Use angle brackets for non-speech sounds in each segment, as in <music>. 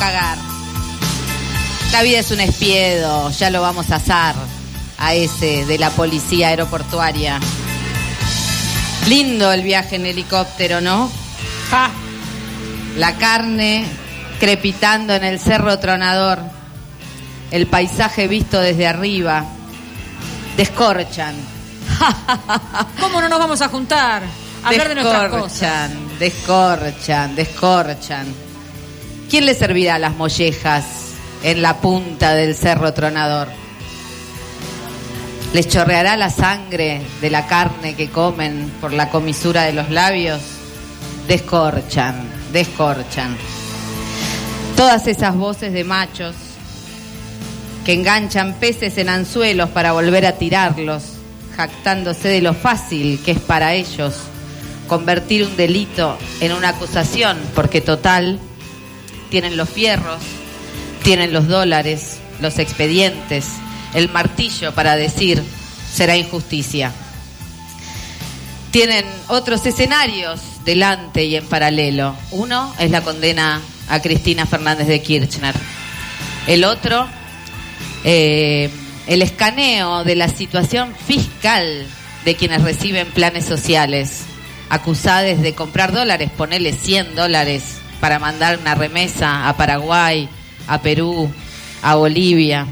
cagar. La vida es un espiedo, ya lo vamos a asar a ese de la policía aeroportuaria. Lindo el viaje en helicóptero, ¿no? Ja. La carne crepitando en el cerro tronador. El paisaje visto desde arriba. Descorchan. <laughs> ¿Cómo no nos vamos a juntar? A hablar de nuestras cosas. Descorchan, descorchan, descorchan. ¿Quién le servirá las mollejas en la punta del cerro tronador? ¿Les chorreará la sangre de la carne que comen por la comisura de los labios? Descorchan, descorchan. Todas esas voces de machos que enganchan peces en anzuelos para volver a tirarlos, jactándose de lo fácil que es para ellos convertir un delito en una acusación, porque total, tienen los fierros, tienen los dólares, los expedientes, el martillo para decir será injusticia. Tienen otros escenarios delante y en paralelo. Uno es la condena a Cristina Fernández de Kirchner. El otro, eh, el escaneo de la situación fiscal de quienes reciben planes sociales, acusados de comprar dólares, ponerle 100 dólares para mandar una remesa a Paraguay, a Perú, a Bolivia.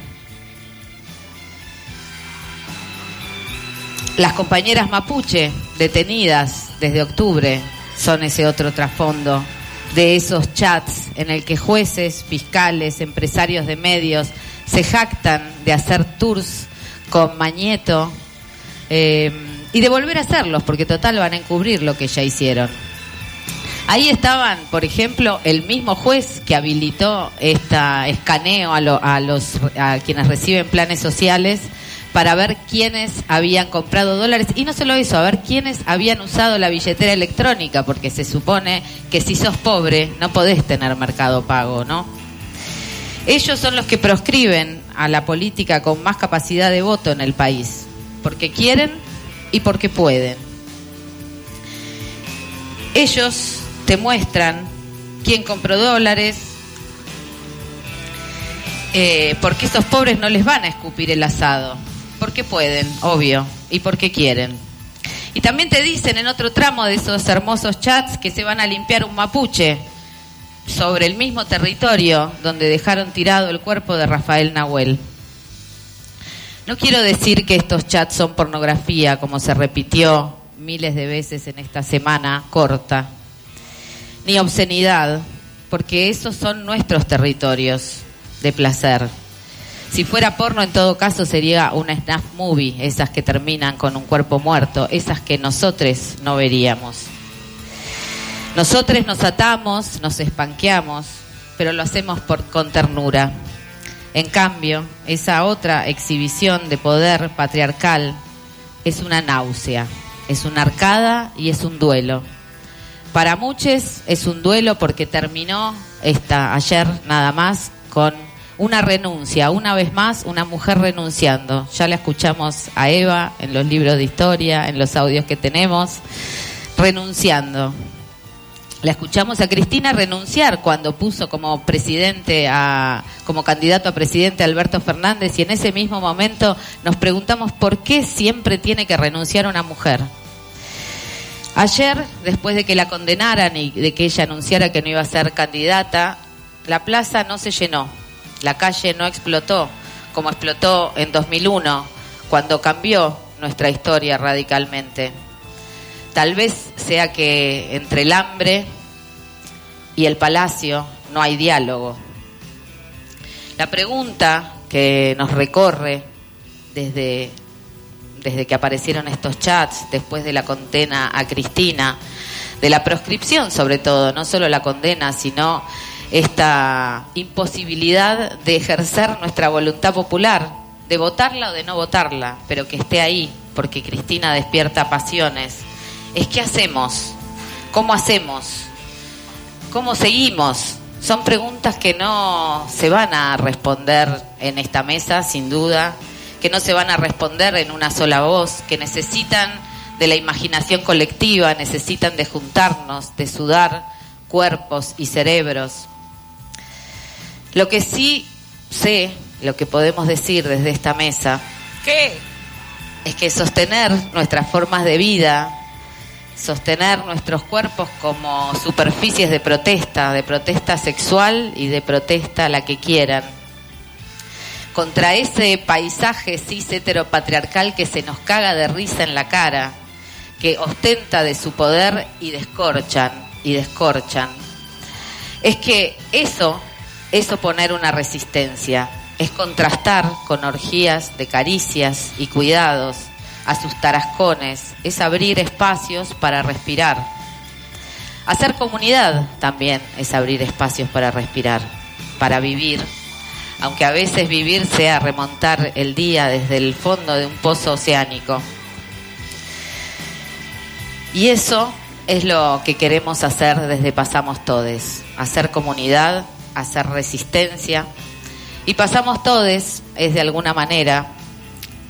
Las compañeras mapuche detenidas desde octubre son ese otro trasfondo de esos chats en el que jueces, fiscales, empresarios de medios se jactan de hacer tours con Mañeto eh, y de volver a hacerlos, porque total van a encubrir lo que ya hicieron. Ahí estaban, por ejemplo, el mismo juez que habilitó esta escaneo a los a quienes reciben planes sociales para ver quiénes habían comprado dólares y no solo eso, a ver quiénes habían usado la billetera electrónica, porque se supone que si sos pobre no podés tener mercado pago, ¿no? Ellos son los que proscriben a la política con más capacidad de voto en el país, porque quieren y porque pueden. Ellos te muestran quién compró dólares, eh, porque esos pobres no les van a escupir el asado, porque pueden, obvio, y porque quieren. Y también te dicen en otro tramo de esos hermosos chats que se van a limpiar un mapuche sobre el mismo territorio donde dejaron tirado el cuerpo de Rafael Nahuel. No quiero decir que estos chats son pornografía, como se repitió miles de veces en esta semana corta, ni obscenidad, porque esos son nuestros territorios de placer. Si fuera porno, en todo caso, sería una snuff movie, esas que terminan con un cuerpo muerto, esas que nosotros no veríamos. Nosotros nos atamos, nos espanqueamos, pero lo hacemos por, con ternura. En cambio, esa otra exhibición de poder patriarcal es una náusea, es una arcada y es un duelo. Para muchos es un duelo porque terminó esta ayer nada más con una renuncia, una vez más una mujer renunciando. Ya la escuchamos a Eva en los libros de historia, en los audios que tenemos, renunciando. La escuchamos a Cristina renunciar cuando puso como presidente a, como candidato a presidente Alberto Fernández y en ese mismo momento nos preguntamos por qué siempre tiene que renunciar una mujer. Ayer, después de que la condenaran y de que ella anunciara que no iba a ser candidata, la plaza no se llenó, la calle no explotó como explotó en 2001, cuando cambió nuestra historia radicalmente. Tal vez sea que entre el hambre y el palacio no hay diálogo. La pregunta que nos recorre desde, desde que aparecieron estos chats, después de la condena a Cristina, de la proscripción sobre todo, no solo la condena, sino esta imposibilidad de ejercer nuestra voluntad popular, de votarla o de no votarla, pero que esté ahí, porque Cristina despierta pasiones, es qué hacemos, cómo hacemos, cómo seguimos. Son preguntas que no se van a responder en esta mesa, sin duda, que no se van a responder en una sola voz, que necesitan de la imaginación colectiva, necesitan de juntarnos, de sudar cuerpos y cerebros. Lo que sí sé, lo que podemos decir desde esta mesa, ¿Qué? es que sostener nuestras formas de vida, sostener nuestros cuerpos como superficies de protesta, de protesta sexual y de protesta la que quieran, contra ese paisaje cis heteropatriarcal que se nos caga de risa en la cara, que ostenta de su poder y descorchan, y descorchan. Es que eso es oponer una resistencia, es contrastar con orgías de caricias y cuidados a sus tarascones, es abrir espacios para respirar. Hacer comunidad también es abrir espacios para respirar, para vivir, aunque a veces vivir sea remontar el día desde el fondo de un pozo oceánico. Y eso es lo que queremos hacer desde Pasamos Todes, hacer comunidad, hacer resistencia. Y Pasamos Todes es de alguna manera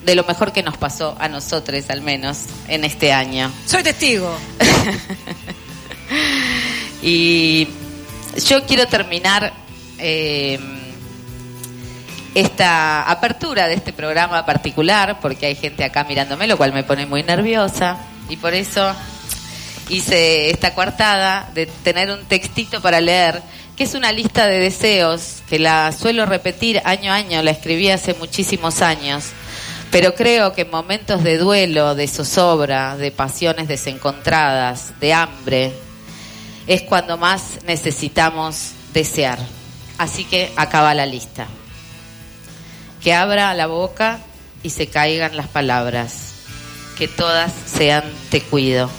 de lo mejor que nos pasó a nosotros al menos en este año. Soy testigo. <laughs> y yo quiero terminar eh, esta apertura de este programa particular, porque hay gente acá mirándome, lo cual me pone muy nerviosa, y por eso hice esta coartada de tener un textito para leer, que es una lista de deseos, que la suelo repetir año a año, la escribí hace muchísimos años, pero creo que en momentos de duelo, de zozobra, de pasiones desencontradas, de hambre, es cuando más necesitamos desear. Así que acaba la lista. Que abra la boca y se caigan las palabras. Que todas sean te cuido.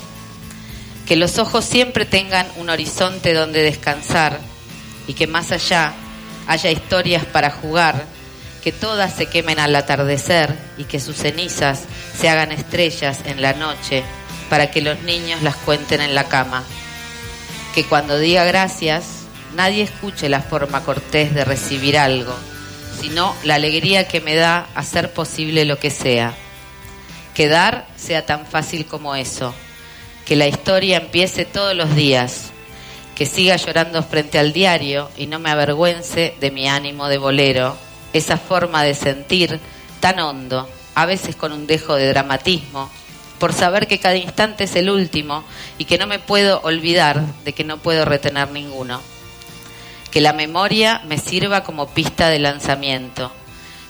Que los ojos siempre tengan un horizonte donde descansar y que más allá haya historias para jugar. Que todas se quemen al atardecer y que sus cenizas se hagan estrellas en la noche para que los niños las cuenten en la cama. Que cuando diga gracias, nadie escuche la forma cortés de recibir algo, sino la alegría que me da hacer posible lo que sea. Que dar sea tan fácil como eso. Que la historia empiece todos los días. Que siga llorando frente al diario y no me avergüence de mi ánimo de bolero. Esa forma de sentir tan hondo, a veces con un dejo de dramatismo, por saber que cada instante es el último y que no me puedo olvidar de que no puedo retener ninguno. Que la memoria me sirva como pista de lanzamiento,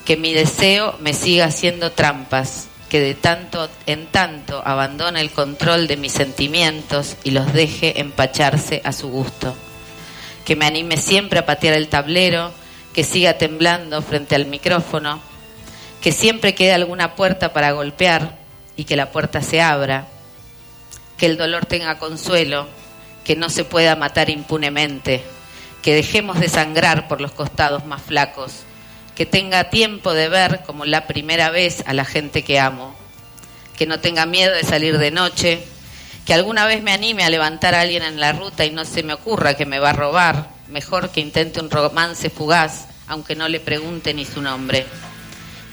que mi deseo me siga haciendo trampas, que de tanto en tanto abandone el control de mis sentimientos y los deje empacharse a su gusto. Que me anime siempre a patear el tablero, que siga temblando frente al micrófono, que siempre quede alguna puerta para golpear y que la puerta se abra, que el dolor tenga consuelo, que no se pueda matar impunemente, que dejemos de sangrar por los costados más flacos, que tenga tiempo de ver como la primera vez a la gente que amo, que no tenga miedo de salir de noche, que alguna vez me anime a levantar a alguien en la ruta y no se me ocurra que me va a robar, mejor que intente un romance fugaz, aunque no le pregunte ni su nombre,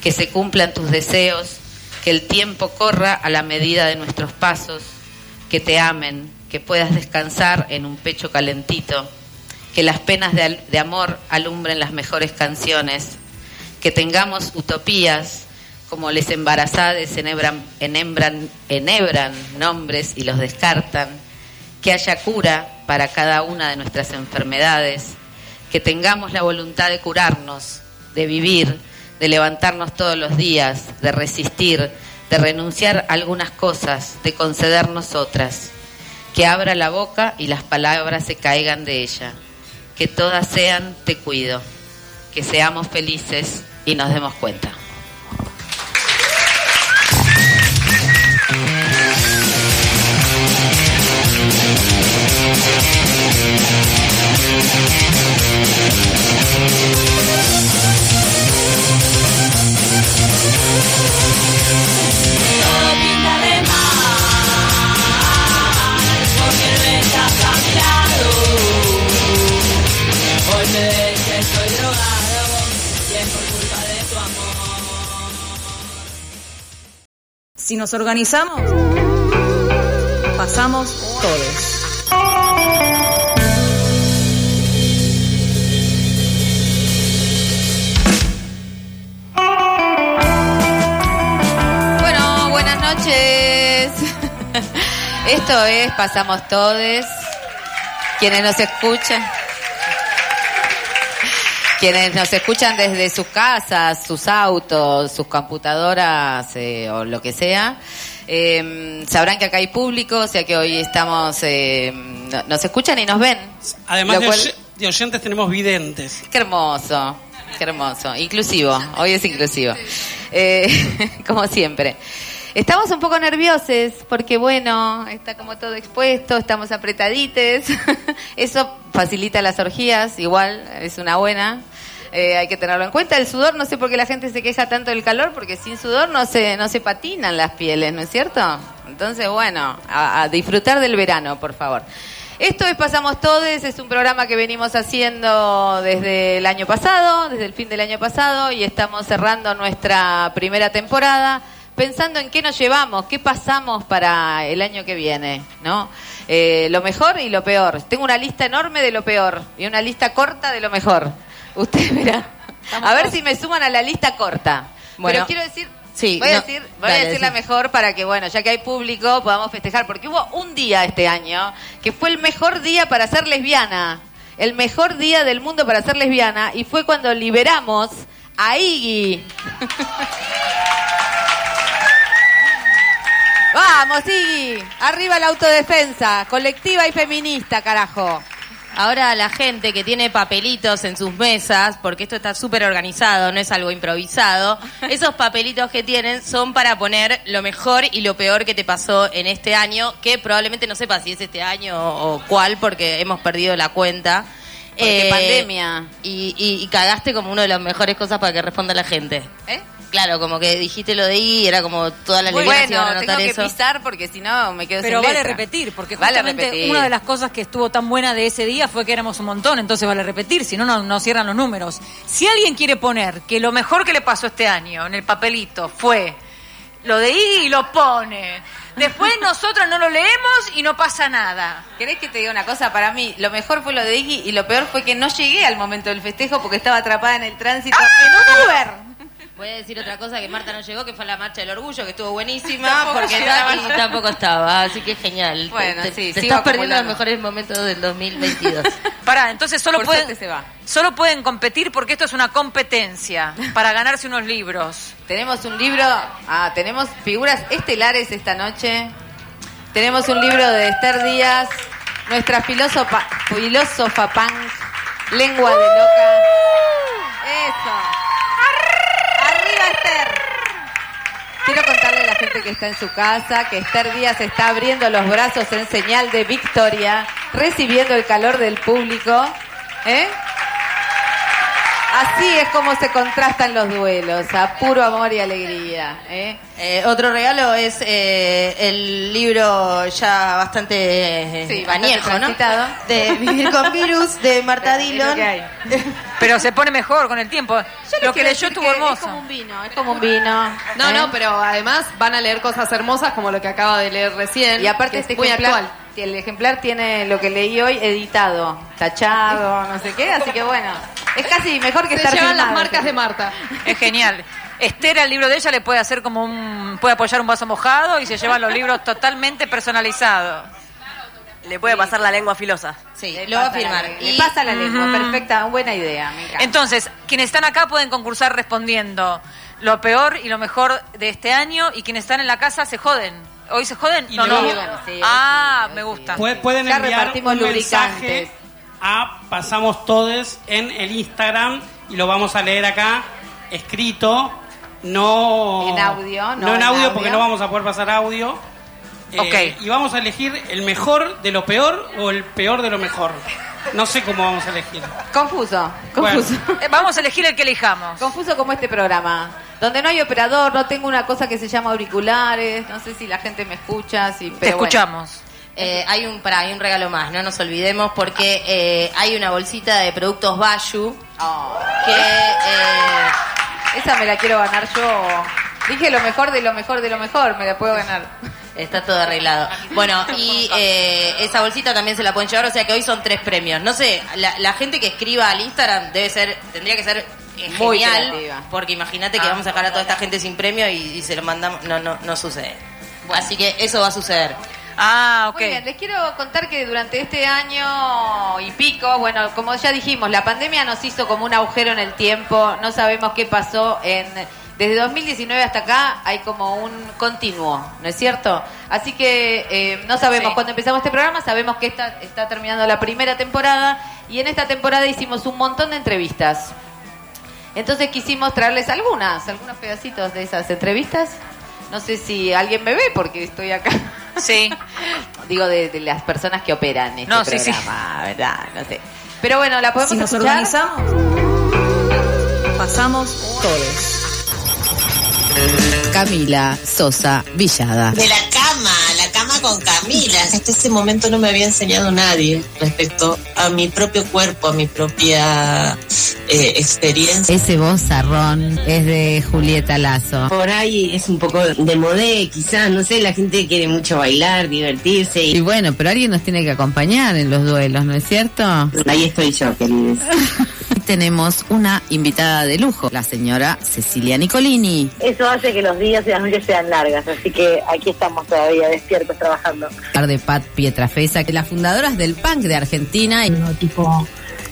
que se cumplan tus deseos, que el tiempo corra a la medida de nuestros pasos, que te amen, que puedas descansar en un pecho calentito, que las penas de, amor alumbren las mejores canciones, que tengamos utopías como les embarazadas enhebran, enhebran, enhebran nombres y los descartan, que haya cura para cada una de nuestras enfermedades, que tengamos la voluntad de curarnos, de vivir, de levantarnos todos los días, de resistir, de renunciar a algunas cosas, de concedernos otras, que abra la boca y las palabras se caigan de ella, que todas sean te cuido, que seamos felices y nos demos cuenta. Si nos organizamos, pasamos todos. Bueno, buenas noches. <laughs> Esto es Pasamos Todes. Quienes nos escuchan. Quienes nos escuchan desde sus casas, sus autos, sus computadoras eh, o lo que sea, eh, sabrán que acá hay público, o sea que hoy estamos, eh, no- nos escuchan y nos ven. Además de, cual- oy- de oyentes tenemos videntes. Qué hermoso, qué hermoso. Inclusivo, hoy es inclusivo. Eh, <laughs> como siempre. Estamos un poco nerviosos porque, bueno, está como todo expuesto, estamos apretadites. <laughs> Eso facilita las orgías, igual, es una buena. Eh, hay que tenerlo en cuenta. El sudor, no sé por qué la gente se queja tanto del calor, porque sin sudor no se, no se patinan las pieles, ¿no es cierto? Entonces, bueno, a, a disfrutar del verano, por favor. Esto es Pasamos Todes, es un programa que venimos haciendo desde el año pasado, desde el fin del año pasado, y estamos cerrando nuestra primera temporada pensando en qué nos llevamos, qué pasamos para el año que viene, ¿no? Eh, lo mejor y lo peor. Tengo una lista enorme de lo peor y una lista corta de lo mejor. Usted <laughs> verá. A ver si me suman a la lista corta. Bueno. Pero quiero decir, Sí, voy a no, decir, voy a decir la mejor para que, bueno, ya que hay público, podamos festejar. Porque hubo un día este año que fue el mejor día para ser lesbiana. El mejor día del mundo para ser lesbiana. Y fue cuando liberamos a Iggy. <laughs> Vamos, Iggy. Arriba la autodefensa. Colectiva y feminista, carajo. Ahora la gente que tiene papelitos en sus mesas, porque esto está súper organizado, no es algo improvisado, <laughs> esos papelitos que tienen son para poner lo mejor y lo peor que te pasó en este año, que probablemente no sepas si es este año o, cuál, porque hemos perdido la cuenta. Eh, Porque pandemia. Y, y- y cagaste como una de las mejores cosas para que responda la gente. ¿Eh? Claro, como que dijiste lo de I y era como todas las lesbianas Bueno, iban a tengo notar que eso. pisar porque si no me quedo Pero sin vale letra. repetir, porque Vale justamente repetir. una de las cosas que estuvo tan buena de ese día fue que éramos un montón, entonces vale repetir, si no, no, no cierran los números. Si alguien quiere poner que lo mejor que le pasó este año en el papelito fue lo de I y lo pone. Después <laughs> nosotros no lo leemos y no pasa nada. ¿Querés que te diga una cosa? Para mí, lo mejor fue lo de Iggy y lo peor fue que no llegué al momento del festejo porque estaba atrapada en el tránsito en un Uber. Voy a decir otra cosa que Marta no llegó, que fue la marcha del orgullo, que estuvo buenísima, Tampoco porque. Tati tampoco estaba, así que genial. Bueno, te, sí, te estás perdiendo los mejores momentos del 2022. <laughs> Pará, entonces solo Por pueden, suerte se va. solo pueden competir porque esto es una competencia para ganarse unos libros. Tenemos un libro, ah, tenemos figuras estelares esta noche. Tenemos un libro de Esther Díaz, nuestra filósofa, filósofa punk, lengua de loca. Eso. Arriba Esther. Quiero contarle a la gente que está en su casa que Esther Díaz está abriendo los brazos en señal de victoria, recibiendo el calor del público. ¿Eh? Así es como se contrastan los duelos, a puro amor y alegría. ¿eh? Eh, otro regalo es eh, el libro ya bastante eh, Sí, bastante ¿no? De Vivir con Virus, de Marta <laughs> lo Dillon. Pero se pone mejor con el tiempo. Yo Lo que leyó estuvo hermoso. Es como un vino, es como un vino. No, ¿eh? no, pero además van a leer cosas hermosas como lo que acaba de leer recién. Y aparte este es muy ejemplar, actual. el ejemplar tiene lo que leí hoy editado, tachado, no sé qué, así que bueno, es casi mejor que Se estar llevan las marcas de Marta. Es genial. Esther al libro de ella le puede hacer como un... puede apoyar un vaso mojado y se llevan los libros totalmente personalizados. Le puede pasar la lengua filosa. Sí, Le lo va a la firmar. Le pasa la lengua, perfecta, buena idea, me encanta. Entonces, quienes están acá pueden concursar respondiendo lo peor y lo mejor de este año y quienes están en la casa se joden. ¿Hoy se joden? Y no, no. Sí, ah, sí, me sí. gusta. Pu- Pueden Ya enviar repartimos un lubricantes. mensaje a Pasamos Todes en el Instagram y lo vamos a leer acá escrito, no En audio, no en en audio audio. porque no vamos a poder pasar audio. Eh, Ok. Y vamos a elegir el mejor de lo peor o el peor de lo mejor. No sé cómo vamos a elegir. Confuso, confuso. Eh, Vamos a elegir el que elijamos. Confuso como este programa, donde no hay operador, no tengo una cosa que se llama auriculares, no sé si la gente me escucha, si, pero Te bueno. Eh, hay un para, hay un regalo más, no nos olvidemos porque eh, hay una bolsita de productos Bayu Oh, que eh, esa me la quiero ganar yo. Dije lo mejor de lo mejor de lo mejor, me la puedo ganar. está todo arreglado. Bueno, y eh, esa bolsita también se la pueden llevar, o sea que hoy son tres premios. No sé, la, la gente que escriba al Instagram debe ser, tendría que ser eh, Muy genial, creativa. porque imagínate que Ah. vamos a dejar a toda esta gente sin premio y, y se lo mandamos, no, no, no sucede. Así que eso va a suceder. Ah, ok. Muy bien, les quiero contar que durante este año y pico, bueno, como ya dijimos, la pandemia nos hizo como un agujero en el tiempo, no sabemos qué pasó en... Desde 2019 hasta acá hay como un continuo, ¿no es cierto? Así que eh, no sabemos Sí. cuándo empezamos este programa, sabemos que esta, está terminando la primera temporada y en esta temporada hicimos un montón de entrevistas. Entonces quisimos traerles algunas, algunos pedacitos de esas entrevistas. No sé si alguien me ve porque estoy acá. <laughs> Sí. Digo, de, de las personas que operan este No, sí, sí. programa, ¿verdad? No sé. Pero bueno, la podemos Si nos escuchar. organizamos, pasamos todos. Camila Sosa Villada. De la con Camila. Hasta ese momento no me había enseñado nadie respecto a mi propio cuerpo, a mi propia eh, experiencia. Ese vozarrón es de Julieta Lazo. Por ahí es un poco de modé, quizás, no sé, la gente quiere mucho bailar, divertirse Y y bueno, pero alguien nos tiene que acompañar en los duelos, ¿no es cierto? ahí estoy yo, queridos. <laughs> Tenemos una invitada de lujo, la señora Cecilia Nicolini. Eso hace que los días y las noches sean largas, así que aquí estamos todavía despiertos trabajando. de Pat Pietrafesa, que las fundadoras del punk de Argentina. Y No, tipo,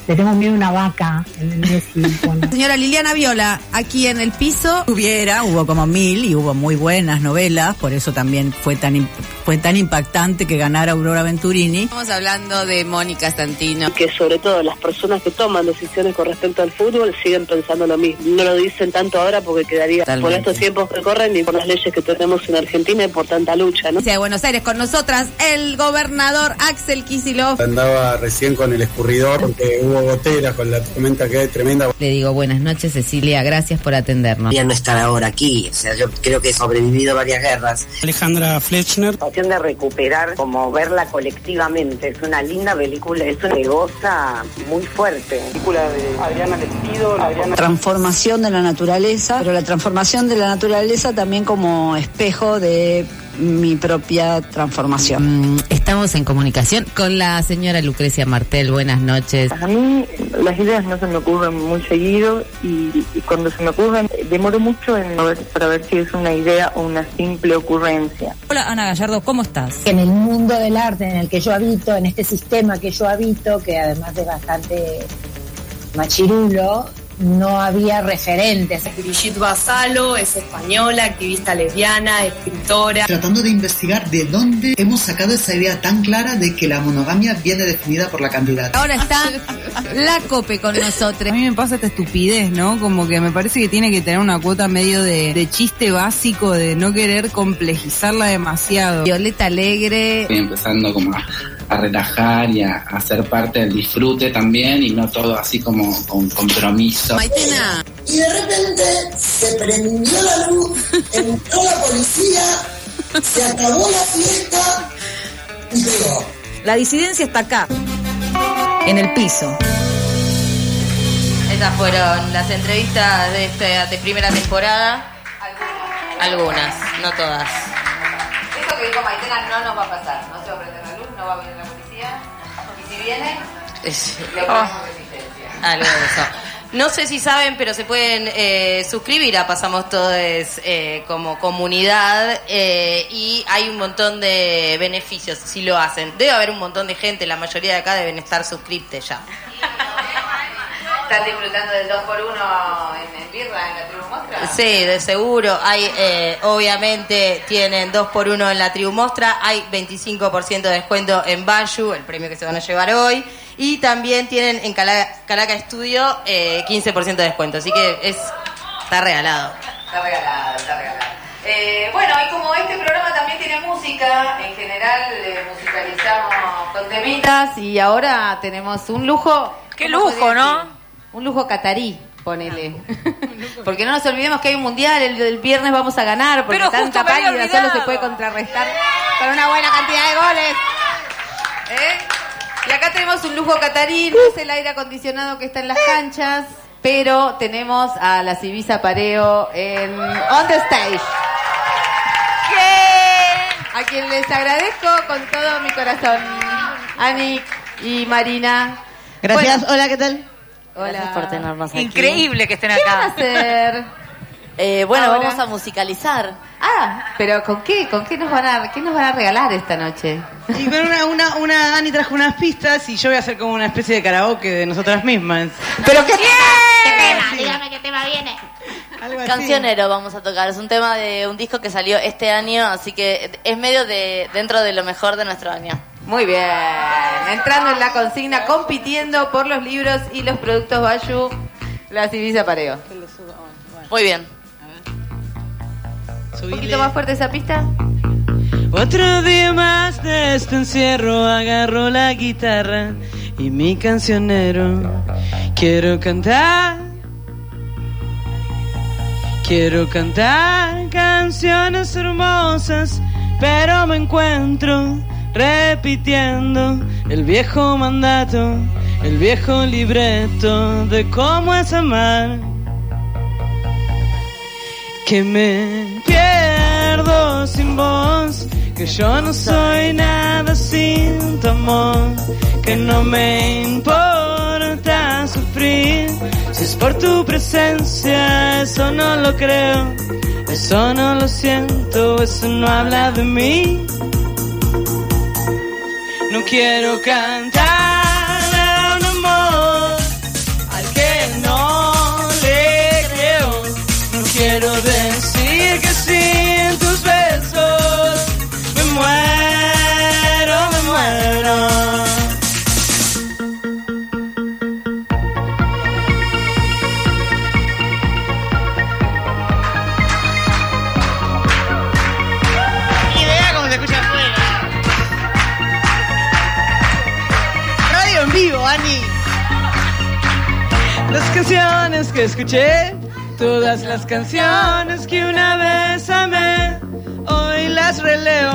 le tengo miedo a una vaca. <laughs> Señora Liliana Viola, aquí en el piso. Hubiera, hubo como mil y hubo muy buenas novelas, por eso también fue tan fue tan impactante que ganara Aurora Venturini. Estamos hablando de Mónica Santino. que sobre todo las personas que toman decisiones con respecto al fútbol siguen pensando lo mismo. No lo dicen tanto ahora porque quedaría por Totalmente. estos tiempos que corren y por las leyes que tenemos en Argentina y por tanta lucha, ¿no? de Buenos Aires con nosotras el gobernador Axel Kicillof. Andaba recién con el escurridor porque hubo gotera con la tormenta que hay tremenda. Le digo buenas noches Cecilia, gracias por atendernos. Ya no estar ahora aquí, o sea, yo creo que he sobrevivido varias guerras. Alejandra Flechner. de recuperar, como verla colectivamente. Es una linda película, es una goza muy fuerte. Película de Adriana Lestido. Adriana Transformación de la naturaleza, pero la transformación de la naturaleza también como espejo de mi propia transformación. Mm, Estamos en comunicación con la señora Lucrecia Martel. Buenas noches. A mí las ideas no se me ocurren muy seguido y, y cuando se me ocurren demoro mucho en ver- para ver si es una idea o una simple ocurrencia. Hola Ana Gallardo, ¿cómo estás? En el mundo del arte en el que yo habito, en este sistema que yo habito, que además de bastante machirulo, no había referentes. Brigitte Basalo es española, activista lesbiana, escritora. Tratando de investigar de dónde hemos sacado esa idea tan clara de que la monogamia viene definida por la cantidad. Ahora está la COPE con nosotros. A mí me pasa esta estupidez, ¿no? Como que me parece que tiene que tener una cuota medio de, de chiste básico, de no querer complejizarla demasiado. Violeta Alegre. Estoy empezando como a, a relajar y a, a ser parte del disfrute también y no todo así como con compromiso. Maitena. Y de repente se prendió la luz, entró la policía, se acabó la fiesta y pegó. La disidencia está acá, en el piso. Esas fueron las entrevistas de esta de primera temporada. Algunas, no todas. Eso que dijo Maitena no nos va a pasar. No se va a no va a venir la policía. Y si viene, Es- le ponemos resistencia. algo de eso. No sé si saben, pero se pueden eh, suscribir a Pasamos Todos eh, como comunidad eh, y hay un montón de beneficios si lo hacen. Debe haber un montón de gente, la mayoría de acá deben estar suscriptes ya. ¿Están disfrutando del 2x1 en el birra, en la tribu mostra? Sí, de seguro. Hay, eh, obviamente, tienen 2 por 1 en la tribu Mostra. Hay 25% de descuento en Bayu, el premio que se van a llevar hoy. Y también tienen en Cala- Calaca Studio eh, 15% de descuento. Así que es está regalado. Está regalado, está regalado. Eh, bueno, y como este programa también tiene música, en general eh, musicalizamos con temitas y ahora tenemos un lujo. Qué ¿cómo lujo, ¿no? Un lujo catarí, ponele. <laughs> porque no nos olvidemos que hay un mundial, el, el viernes vamos a ganar, porque Pero tanta pálida solo se puede contrarrestar con una buena cantidad de goles. ¿Eh? Y acá tenemos un lujo catarí, no es el aire acondicionado que está en las canchas, pero tenemos a la Civisa Pareo en On the Stage. A quien les agradezco con todo mi corazón. Ani y Marina. Gracias, Bueno, hola, ¿qué tal? Hola. Gracias por tenernos aquí. Increíble que estén ¿Qué van a acá. hacer? <laughs> Eh, bueno, Ahora. vamos a musicalizar. Ah, pero ¿con qué? ¿Con qué nos van a, qué nos van a regalar esta noche? Y con una, una, una Ani trajo unas pistas y yo voy a hacer como una especie de karaoke de nosotras mismas. ¿Pero qué? ¿Qué tema? Dígame qué tema viene. Algo así. Cancionero vamos a tocar. Es un tema de un disco que salió este año, así que es medio de dentro de lo mejor de nuestro año. Muy bien. Entrando en la consigna, compitiendo por los libros y los productos Bayu, la Civisa Pareo. Muy bien. ¿Un poquito más fuerte esa pista? Otro día más de este encierro, agarro la guitarra y mi cancionero. Quiero cantar, quiero cantar canciones hermosas, pero me encuentro repitiendo el viejo mandato, el viejo libreto de cómo es amar. Que me pierdo sin voz, que yo no soy nada sin tu amor, que no me importa sufrir, si es por tu presencia, eso no lo creo, eso no lo siento, eso no habla de mí. Quiero cantar que escuché, todas las canciones que una vez amé, hoy las releo,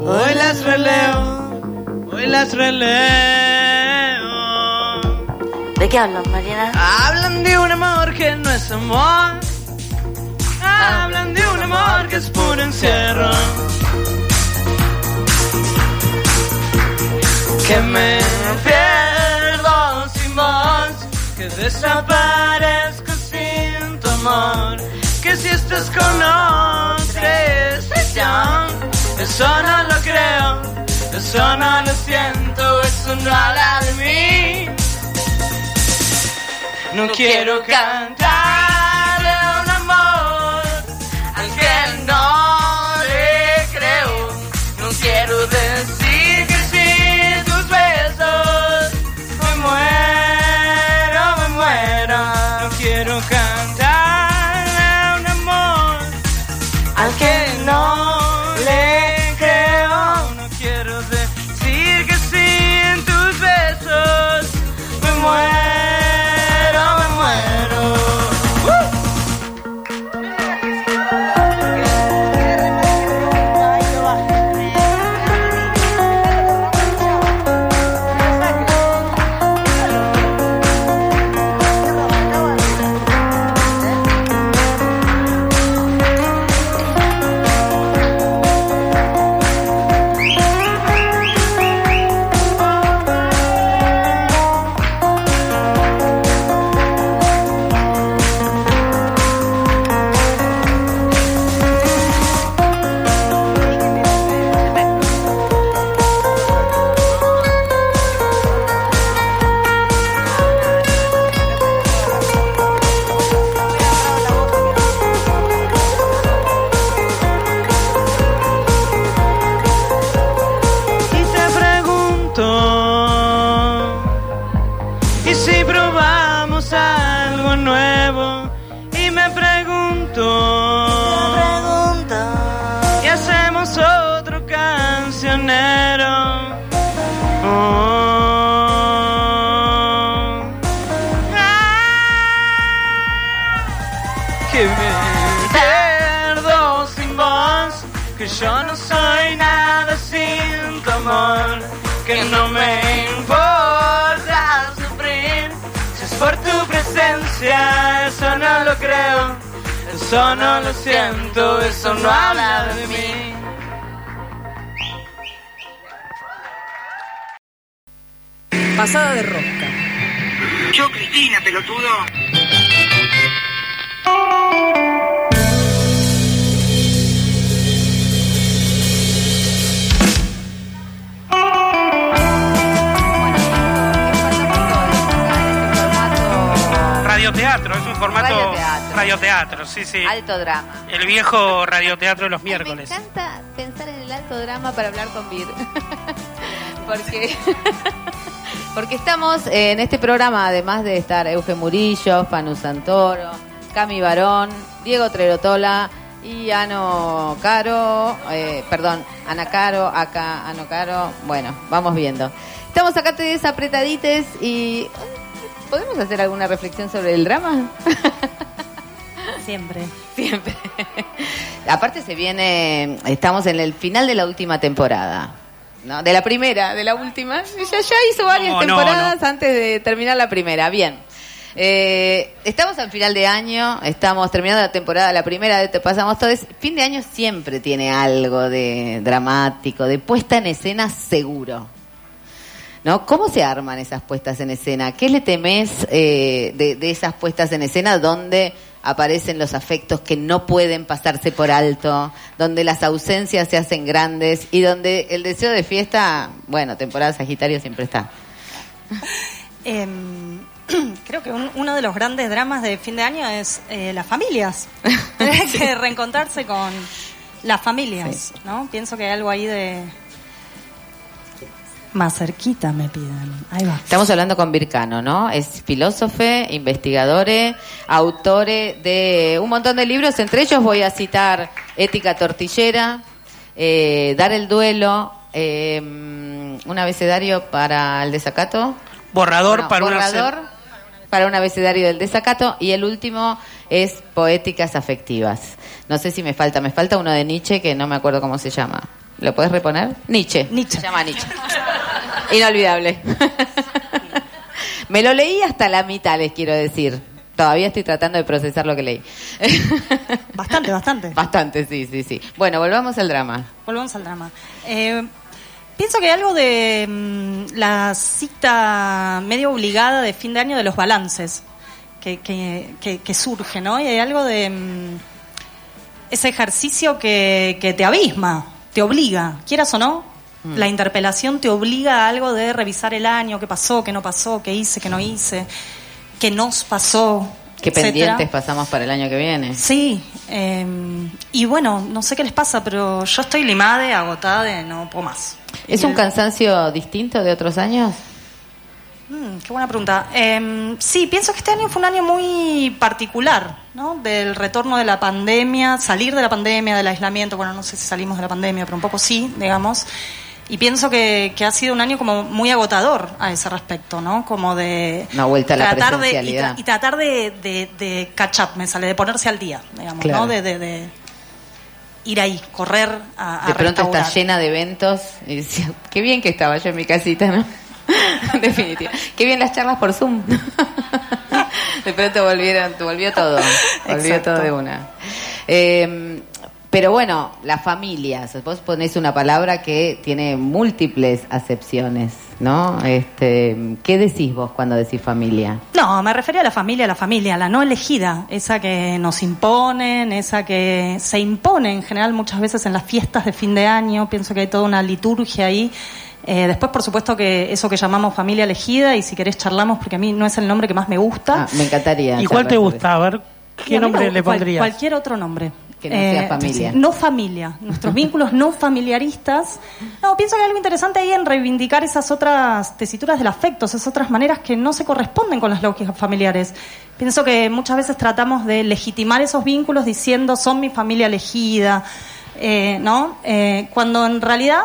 hoy las releo, hoy las releo. ¿De qué hablan, Mariana? Hablan de un amor que no es amor. Hablan de un amor que es puro encierro. Que me. Que desaparezco sin tu amor. Que si estás con otra expresión. Eso no lo creo. Eso no lo siento. Eso no habla de mí. No quiero cantar un amor al que no le creo. No quiero decir Eso no lo siento, eso no habla de mí. Pasada de rosca. Yo, Cristina, pelotudo. Radioteatro, es un formato Radioteatro. sí, sí. Alto drama. El viejo radioteatro de los Me miércoles. encanta pensar en el alto drama para hablar con Vir. <laughs> porque, <laughs> porque estamos en este programa, además de estar Euge Murillo, Fanu Santoro, Cami Barón, Diego Trerotola y Ano Caro, eh, perdón, Ana Caro, acá Ano Caro. Bueno, vamos viendo. Estamos acá todos apretadites y... ¿Podemos hacer alguna reflexión sobre el drama? <laughs> Siempre. Siempre. Aparte se viene, estamos en el final de la última temporada. ¿no? De la primera, de la última. Ya, ya hizo varias No, no, temporadas antes de terminar la primera. Bien. Eh, estamos al final de año, estamos terminando la temporada, la primera de Te Pasamos Todo. Es- Fin de año siempre tiene algo de dramático, de puesta en escena seguro. ¿No? ¿Cómo se arman esas puestas en escena? ¿Qué le temes eh, de, de esas puestas en escena donde aparecen los afectos que no pueden pasarse por alto, donde las ausencias se hacen grandes y donde el deseo de fiesta, bueno, temporada Sagitario siempre está. <laughs> Em, <clears throat> creo que un- uno de los grandes dramas de fin de año es eh, las familias. <laughs> Tener que reencontrarse con las familias, ¿no? Pienso que hay algo ahí de... Más cerquita me piden. Ahí va. Estamos hablando con Vircano, ¿no? Es filósofo, investigador, autor de un montón de libros, entre ellos voy a citar Ética Tortillera, eh, Dar el Duelo, eh, un abecedario para el desacato. Borrador Bueno, para una borrador para un abecedario del desacato y el último es Poéticas Afectivas. No sé si me falta, me falta uno de Nietzsche que no me acuerdo cómo se llama. ¿Lo puedes reponer? Nietzsche. Nietzsche. Se llama Nietzsche. <laughs> Inolvidable. Me lo leí hasta la mitad, les quiero decir. Todavía estoy tratando de procesar lo que leí. <laughs> Bastante, bastante. Bastante, sí, sí, sí. Bueno, volvamos al drama. Volvamos al drama. Eh, pienso que hay algo de mm, la cita medio obligada de fin de año de los balances que, que, que- que surge, ¿no? Y hay algo de mm, ese ejercicio que, que te abisma, te obliga, quieras o no. Mm. La interpelación te obliga a algo de revisar el año, qué pasó, qué no pasó, qué hice, qué no hice, qué nos pasó. ¿Qué etcétera. pendientes pasamos para el año que viene? Sí, eh, y bueno, no sé qué les pasa, pero yo estoy limada, agotada, de no puedo más. ¿Es un cansancio distinto de otros años? Mm, qué buena pregunta. Eh, sí, pienso que este año fue un año muy particular, ¿no? Del retorno de la pandemia, salir de la pandemia, del aislamiento. Bueno, no sé si salimos de la pandemia, pero un poco sí, digamos. Y pienso que, que ha sido un año como muy agotador a ese respecto, ¿no? Como de Una vuelta a la tratar de y, tratar de, de, de catch up, me sale, de ponerse al día, digamos, Claro. ¿no? De, de, de ir ahí, correr a, a de pronto restaurar. está llena de eventos y decía, qué bien que estaba yo en mi casita, ¿no? <laughs> Definitiva. Qué bien las charlas por Zoom. <laughs> de pronto volvieron, volvió todo, volvió Exacto. todo de una. Eh, pero bueno, las familias, vos ponés una palabra que tiene múltiples acepciones, ¿no? Este, ¿Qué decís vos cuando decís familia? No, me refería a la familia, a la familia, la no elegida, esa que nos imponen, esa que se impone en general muchas veces en las fiestas de fin de año. Pienso que hay toda una liturgia ahí. Eh, después, por supuesto, que eso que llamamos familia elegida, y si querés charlamos, porque a mí no es el nombre que más me gusta. Ah, me encantaría. ¿Y cuál te gusta? A ver, ¿qué nombre le cual- pondrías? cualquier otro nombre. Eh, Que no sea familia. sí, No familia. Nuestros vínculos no familiaristas. No, pienso que hay algo interesante ahí en reivindicar esas otras tesituras del afecto, esas otras maneras que no se corresponden con las lógicas familiares. Pienso que muchas veces tratamos de legitimar esos vínculos diciendo son mi familia elegida, eh, ¿no? Eh, cuando en realidad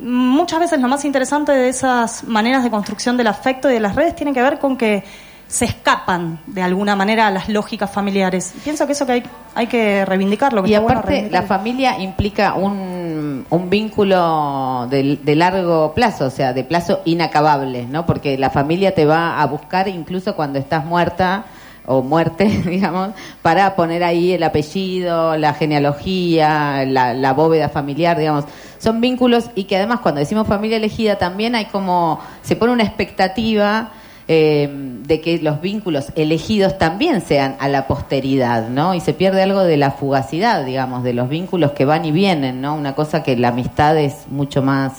muchas veces lo más interesante de esas maneras de construcción del afecto y de las redes tiene que ver con que se escapan de alguna manera a las lógicas familiares. Pienso que eso que hay, hay que reivindicarlo. Que Y bueno aparte, reivindicar. la familia implica un, un vínculo de, de largo plazo, o sea, de plazo inacabable, ¿no? Porque la familia te va a buscar incluso cuando estás muerta o muerte, <laughs> digamos, para poner ahí el apellido, la genealogía, la, la bóveda familiar, digamos. Son vínculos y que además cuando decimos familia elegida también hay como, se pone una expectativa eh, de que los vínculos elegidos también sean a la posteridad, ¿no? Y se pierde algo de la fugacidad, digamos, de los vínculos que van y vienen, ¿no? Una cosa que la amistad es mucho más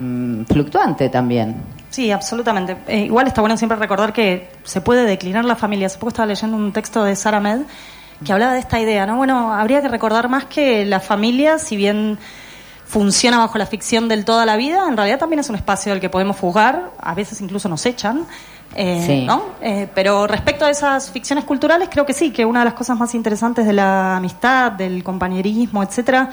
mm, fluctuante también. Sí, absolutamente. Eh, igual está bueno siempre recordar que se puede declinar la familia. Hace poco estaba leyendo un texto de Sara Med que hablaba de esta idea, ¿no? Bueno, habría que recordar más que la familia, si bien funciona bajo la ficción del toda la vida, en realidad también es un espacio del que podemos fugar, a veces incluso nos echan. eh, Sí. ¿no? Eh, pero respecto a esas ficciones culturales, creo que sí, que una de las cosas más interesantes de la amistad, del compañerismo, etcétera,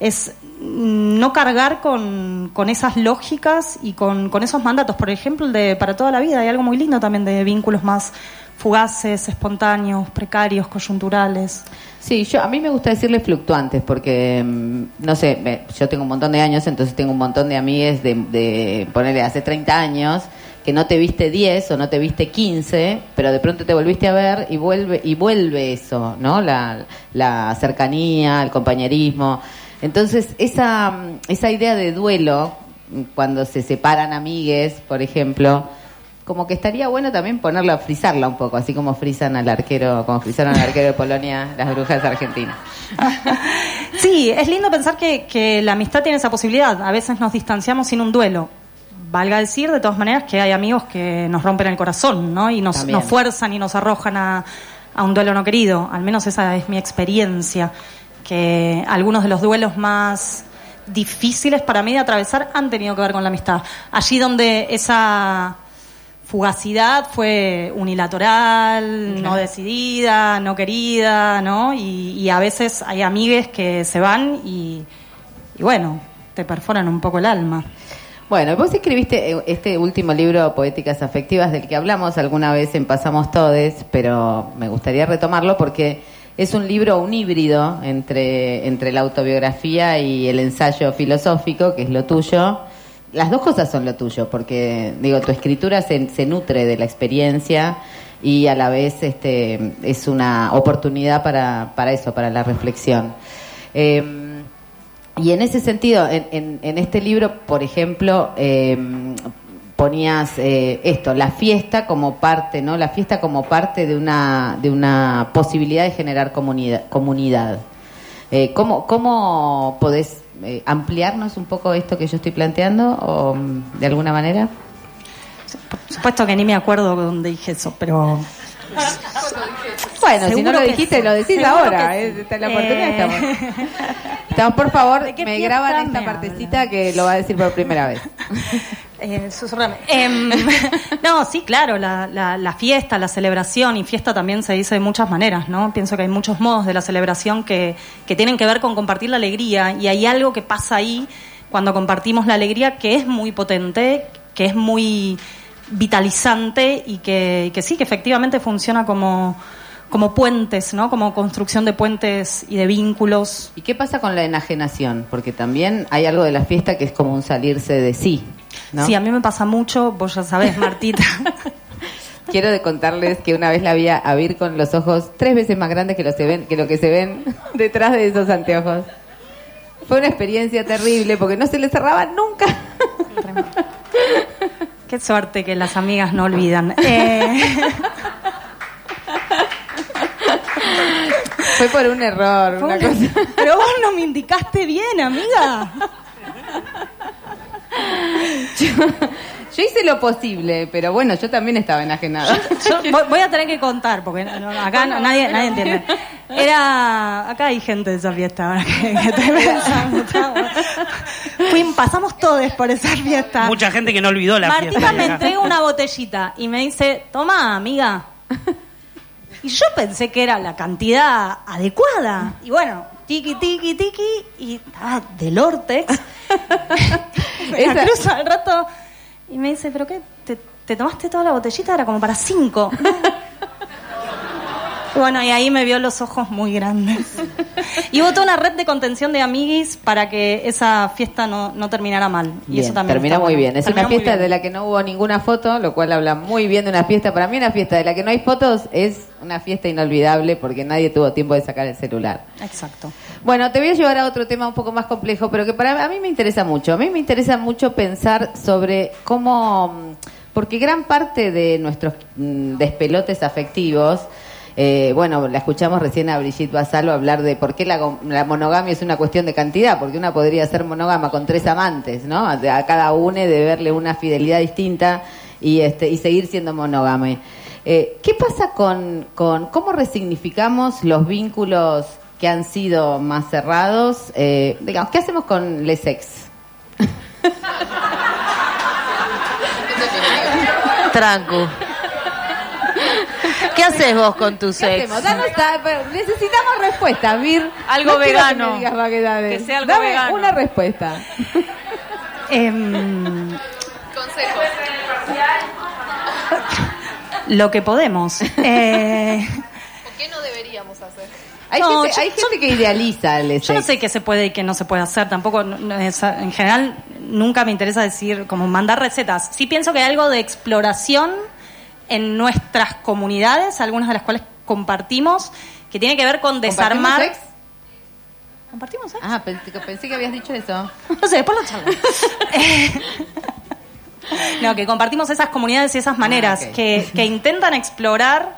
es mm, no cargar con, con esas lógicas y con, con esos mandatos. Por ejemplo, de para toda la vida, hay algo muy lindo también de vínculos más fugaces, espontáneos, precarios, coyunturales. Sí, yo a mí me gusta decirle fluctuantes porque mm, no sé, yo tengo un montón de años, entonces tengo un montón de amigues de, de ponerle hace 30 años que no te viste 10 o no te viste 15, pero de pronto te volviste a ver y vuelve y vuelve eso, ¿no? La, la cercanía, el compañerismo. Entonces, esa mm, esa idea de duelo mm, cuando se separan amigues, por ejemplo, como que estaría bueno también ponerla, frizarla un poco, así como frizan al arquero, como frizaron al arquero de Polonia las brujas argentinas. <laughs> Sí, es lindo pensar que, que la amistad tiene esa posibilidad. A veces nos distanciamos sin un duelo. Valga decir, de todas maneras, que hay amigos que nos rompen el corazón, ¿no? Y nos, nos fuerzan y nos arrojan a, a un duelo no querido. Al menos esa es mi experiencia. Que algunos de los duelos más difíciles para mí de atravesar han tenido que ver con la amistad. Allí donde esa fugacidad fue unilateral, no decidida, no querida, ¿no? Y, y a veces hay amigues que se van y, y bueno, te perforan un poco el alma. Bueno, vos escribiste eh, este último libro, Poéticas Afectivas, del que hablamos alguna vez en Pasamos Todes, pero me gustaría retomarlo porque es un libro, un híbrido entre, entre la autobiografía y el ensayo filosófico, que es lo tuyo. Las dos cosas son lo tuyo, porque digo, tu escritura se, nutre de la experiencia y a la vez este, es una oportunidad para, para eso, para la reflexión. Eh, y en ese sentido, en, este libro, por ejemplo, eh, ponías eh, esto, la fiesta como parte, ¿no? La fiesta como parte de una, de una posibilidad de generar comunidad. comunidad. Eh, ¿cómo, ¿Cómo podés eh, ampliarnos un poco esto que yo estoy planteando, o mm, de alguna manera? Por supuesto que ni me acuerdo dónde dije eso, pero... Bueno, si no Seguro lo dijiste, sí. lo decís Seguro ahora. eh, sí. está la oportunidad, estamos. <laughs> Estamos, por favor, ¿De qué me graban esta me partecita que lo va a decir por primera vez. <laughs> Eh. Em, <laughs> no, sí, claro, la, la- la fiesta, la celebración, y fiesta también se dice de muchas maneras, ¿no? Pienso que hay muchos modos de la celebración que, tienen que ver con compartir la alegría, y hay algo que pasa ahí cuando compartimos la alegría que es muy potente, que es muy vitalizante y que, que sí, que efectivamente funciona como, como puentes, ¿no? Como construcción de puentes y de vínculos. ¿Y qué pasa con la enajenación? Porque también hay algo de la fiesta que es como un salirse de sí. ¿No? Sí, a mí me pasa mucho, vos ya sabés, Martita. <laughs> Quiero de contarles que una vez la vi a Vir con los ojos tres veces más grandes que, los se ven, que lo que se ven <laughs> detrás de esos anteojos. Fue una experiencia terrible porque no se le cerraban nunca. <laughs> Qué suerte que las amigas no olvidan. Eh, Fue por un error, una un- cosa. Pero vos no me indicaste bien, amiga. <laughs> Yo hice lo posible, pero bueno, yo también estaba enajenada. Yo <laughs> voy- voy a tener que contar, porque no- no, acá no- nadie, nadie entiende. Era. Acá hay gente de esa fiesta, ahora <laughs> que, que estoy pensando. Pasamos todos por esa fiesta. Mucha gente que no olvidó la Martina fiesta. me entrega una botellita y me dice, toma, amiga. Y yo pensé que era la cantidad adecuada. Y bueno, tiki, tiki, tiki, y estaba del Ortex. <laughs> Esa- cruzo al rato y me dice, ¿pero qué? ¿Te, te tomaste toda la botellita? Era como para cinco. <laughs> Bueno, y ahí me vio los ojos muy grandes. Y hubo toda una red de contención de amiguis para que esa fiesta no, no terminara mal. Y Bien, eso también terminó muy bien. Es Terminó una fiesta de la que no hubo ninguna foto, lo cual habla muy bien de una fiesta. Para mí una fiesta de la que no hay fotos es una fiesta inolvidable porque nadie tuvo tiempo de sacar el celular. Exacto. Bueno, te voy a llevar a otro tema un poco más complejo, pero que para a mí me interesa mucho. A mí me interesa mucho pensar sobre cómo, mm, porque gran parte de nuestros mm, despelotes afectivos Eh, bueno, la escuchamos recién a Brigitte Basalo hablar de por qué la, monogamia es una cuestión de cantidad, porque una podría ser monógama con tres amantes, ¿no? A, cada uno de verle una fidelidad distinta y, este, y seguir siendo monógame. Eh, ¿Qué pasa con, con cómo resignificamos los vínculos que han sido más cerrados? Eh, digamos, ¿qué hacemos con les ex? Trancu. ¿Qué haces vos con tus ¿Qué ex? hacemos? Danos ta- pero necesitamos respuesta, Vir. Algo No vegano. Que me digas. Que sea algo Dame vegano. una respuesta. Em, Consejos. lo que podemos. <laughs> Eh, ¿O qué no deberíamos hacer? Hay, No, gente, yo- hay gente que idealiza el Yo no sex. sé qué se puede y qué no se puede hacer, tampoco, no- no es- en general, nunca me interesa decir, como mandar recetas. Sí pienso que hay algo de exploración en nuestras comunidades, algunas de las cuales compartimos, que tiene que ver con desarmar... sex? ¿Compartimos sex? Ah, pensé, que- pensé que habías dicho eso. <laughs> No sé, después lo charlamos. <laughs> No, que compartimos esas comunidades y esas maneras Ah, ok. que, que intentan explorar,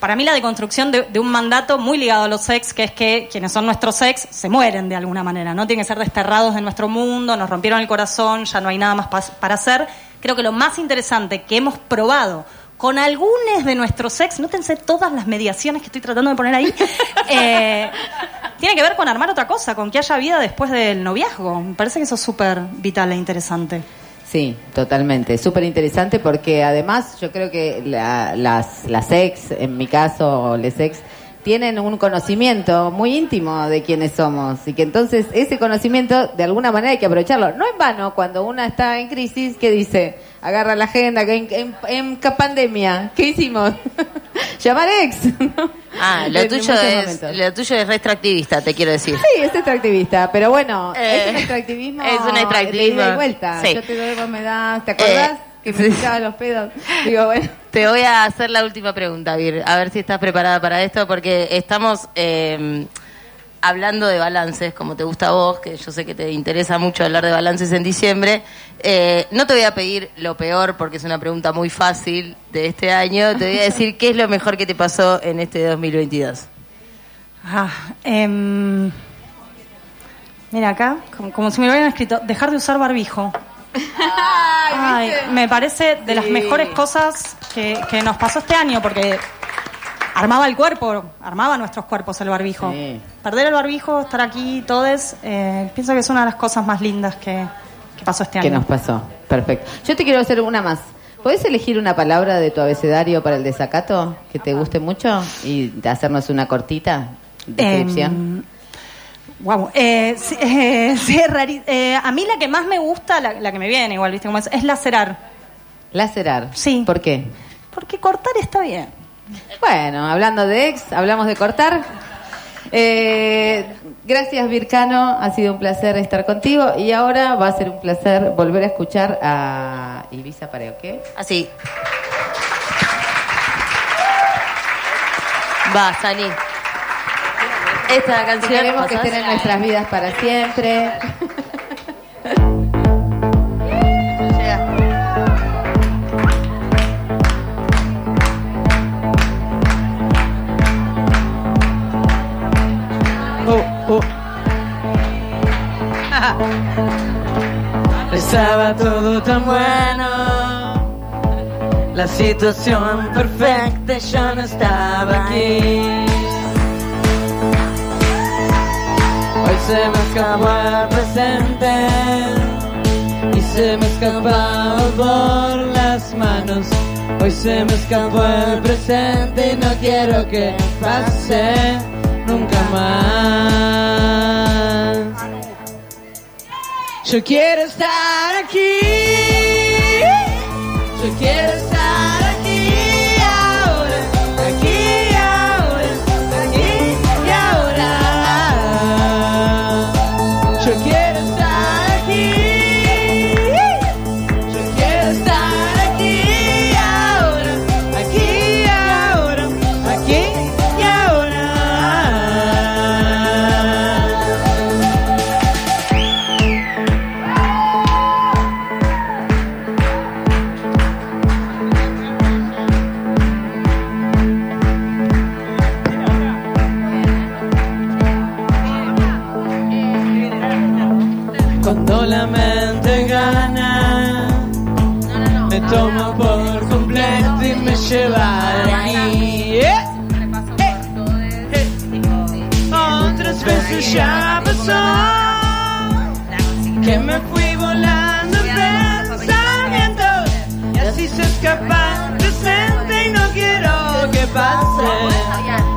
para mí, la deconstrucción de, de un mandato muy ligado a los sex, que es que quienes son nuestros sex se mueren de alguna manera, ¿no? Tienen que ser desterrados de nuestro mundo, nos rompieron el corazón, ya no hay nada más para hacer. Creo que lo más interesante que hemos probado con algunos de nuestros sex, nótense todas las mediaciones que estoy tratando de poner ahí, <laughs> eh, tiene que ver con armar otra cosa, con que haya vida después del noviazgo. Me parece que eso es súper vital e interesante. Sí, totalmente. Súper interesante porque además yo creo que la- las, las ex, en mi caso, les ex, tienen un conocimiento muy íntimo de quiénes somos y que entonces ese conocimiento de alguna manera hay que aprovecharlo. No en vano cuando una está en crisis, ¿qué dice? Agarra la agenda, que en, en- pandemia, ¿qué hicimos? <laughs> Llamar ex. <laughs> Ah, lo tuyo, es, lo tuyo es te quiero decir. Sí, es extractivista, pero bueno, Eh, es un extractivismo. es un de extractivismo. ida y vuelta. Sí. Yo te doy, vos me das, ¿te acordás? Eh, que me echaba los pedos. Digo, bueno. Te voy a hacer la última pregunta, Vir, a ver si estás preparada para esto, porque estamos eh, hablando de balances, como te gusta a vos, que yo sé que te interesa mucho hablar de balances en diciembre. Eh, no te voy a pedir lo peor, porque es una pregunta muy fácil de este año. Te voy a decir qué es lo mejor que te pasó en este 2022. Ah, em, mira acá, como, como si me lo hubieran escrito, dejar de usar barbijo. Ay, me parece de las Sí. mejores cosas que, que nos pasó este año, porque armaba el cuerpo, armaba nuestros cuerpos el barbijo. Sí. Perder el barbijo, estar aquí, todos, eh, pienso que es una de las cosas más lindas que, que pasó este ¿Qué año. nos pasó? Perfecto. Yo te quiero hacer una más. ¿Podés elegir una palabra de tu abecedario para el desacato que te guste mucho y hacernos una cortita descripción? Em, Guau, eh, sí, <laughs> eh, eh, a mí la que más me gusta, la, la que me viene igual, ¿viste? Cómo es, es lacerar. Lacerar. Sí. ¿Por qué? Porque cortar está bien. Bueno, hablando de ex, hablamos de cortar. Eh, gracias, Vircano. Ha sido un placer estar contigo. Y ahora va a ser un placer volver a escuchar a Ibiza Pareo. ¿Qué? Así. Va, Sani. Esta Que <laughs> canción. queremos que estén en nuestras vidas para siempre. <laughs> Estaba todo tan bueno, la situación perfecta ya no estaba aquí. Se me escapó el presente y se me escapaba por las manos. Hoy se me escapó el presente y no quiero que pase nunca más. Yo quiero estar aquí. Yo quiero que pase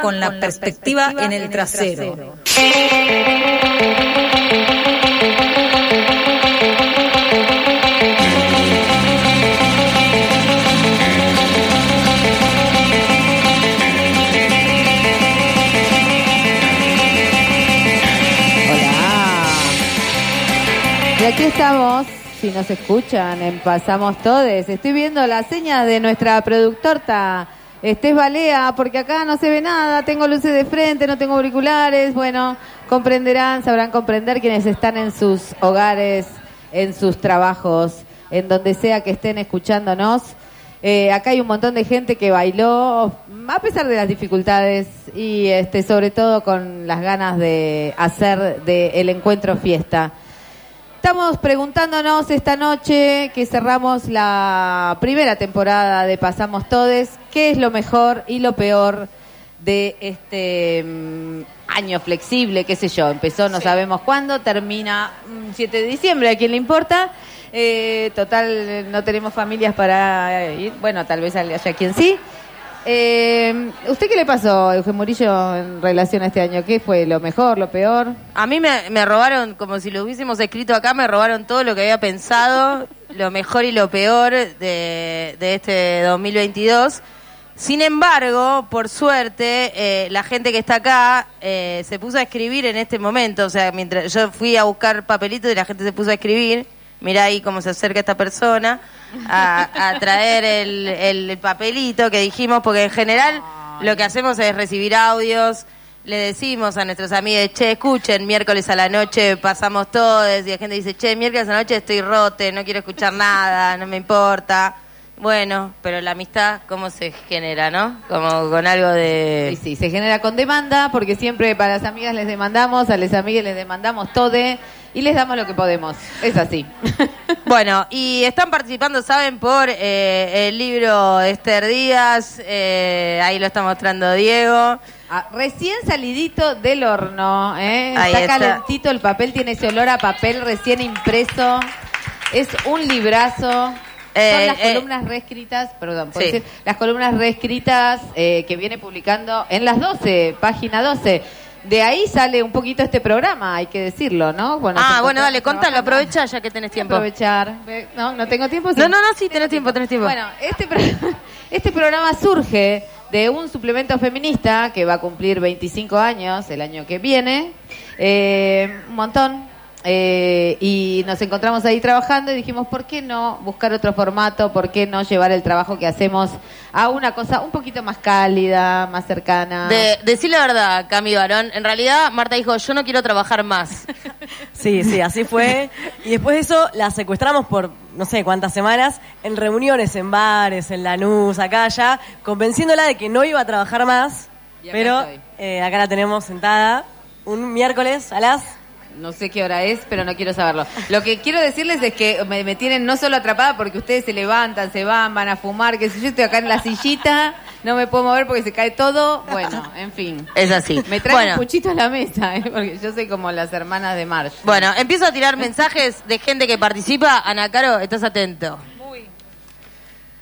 con la perspectiva en el trasero. Y aquí estamos, si nos escuchan, en Pasamos Todes. Estoy viendo la seña de nuestra productorta Estés Balea, porque acá no se ve nada, tengo luces de frente, no tengo auriculares. Bueno, comprenderán, sabrán comprender quienes están en sus hogares, en sus trabajos, en donde sea que estén escuchándonos. Eh, acá hay un montón de gente que bailó, a pesar de las dificultades y este, sobre todo con las ganas de hacer del encuentro fiesta. Estamos preguntándonos esta noche que cerramos la primera temporada de Pasamos Todes, qué es lo mejor y lo peor de este mm, año flexible, qué sé yo, empezó no sabemos cuándo, termina mm, 7 de diciembre, a quién le importa. Eh, total, no tenemos familias para ir, bueno, tal vez haya quien sí. Eh, ¿Usted qué le pasó, Eugenio Murillo, en relación a este año? ¿Qué fue lo mejor, lo peor? A mí me, me robaron, como si lo hubiésemos escrito acá, me robaron todo lo que había pensado, lo mejor y lo peor de, de este 2022. Sin embargo, por suerte, eh, la gente que está acá eh, se puso a escribir en este momento. O sea, mientras yo fui a buscar papelitos y la gente se puso a escribir. Mirá ahí cómo se acerca esta persona a, a traer el, el papelito que dijimos, porque en general lo que hacemos es recibir audios. Le decimos a nuestros amigos, che, escuchen, miércoles a la noche pasamos todos. Y la gente dice, che, miércoles a la noche estoy rote, no quiero escuchar nada, no me importa. Bueno, pero la amistad, ¿cómo se genera, no? Como con algo de... Sí, sí, se genera con demanda, porque siempre para las amigas les demandamos, a las amigas les demandamos todo y les damos lo que podemos. Es así. <laughs> Bueno, y están participando, ¿saben? Por eh, el libro de Esther Díaz, eh, ahí lo está mostrando Diego. Ah, recién salidito del horno, ¿eh? Está. calentito el papel, tiene ese olor a papel recién impreso. Es un librazo. Eh, Son las eh, columnas reescritas, perdón, por Sí. decir, las columnas reescritas eh, que viene publicando en las 12, página 12. de ahí sale un poquito este programa, hay que decirlo, ¿no? Bueno, ah, bueno, dale, contalo, aprovecha ya que tenés tiempo. Aprovechar. Ve- No, no tengo tiempo. No, no, no, sí, tenés tiempo, tenés tiempo. Bueno, este, pro- <laughs> este programa surge de un suplemento feminista que va a cumplir 25 años el año que viene. Eh, un montón. Eh, y nos encontramos ahí trabajando y dijimos, ¿por qué no buscar otro formato? ¿Por qué no llevar el trabajo que hacemos a una cosa un poquito más cálida, más cercana? De, decir la verdad, Cami Barón, en realidad Marta dijo, yo no quiero trabajar más. <laughs> Sí, sí, así fue. Y después de eso la secuestramos por no sé cuántas semanas en reuniones, en bares, en Lanús, acá, allá, convenciéndola de que no iba a trabajar más. Acá Pero eh, acá la tenemos sentada un miércoles a las... No sé qué hora es, pero no quiero saberlo. Lo que quiero decirles es que me, me tienen no solo atrapada porque ustedes se levantan, se van, van a fumar, que si yo estoy acá en la sillita, no me puedo mover porque se cae todo. Bueno, en fin. Es así. Me traen Bueno. un puchito a la mesa, ¿eh? porque yo soy como las hermanas de Marge. Bueno, empiezo a tirar mensajes de gente que participa. Ana Caro, estás atento.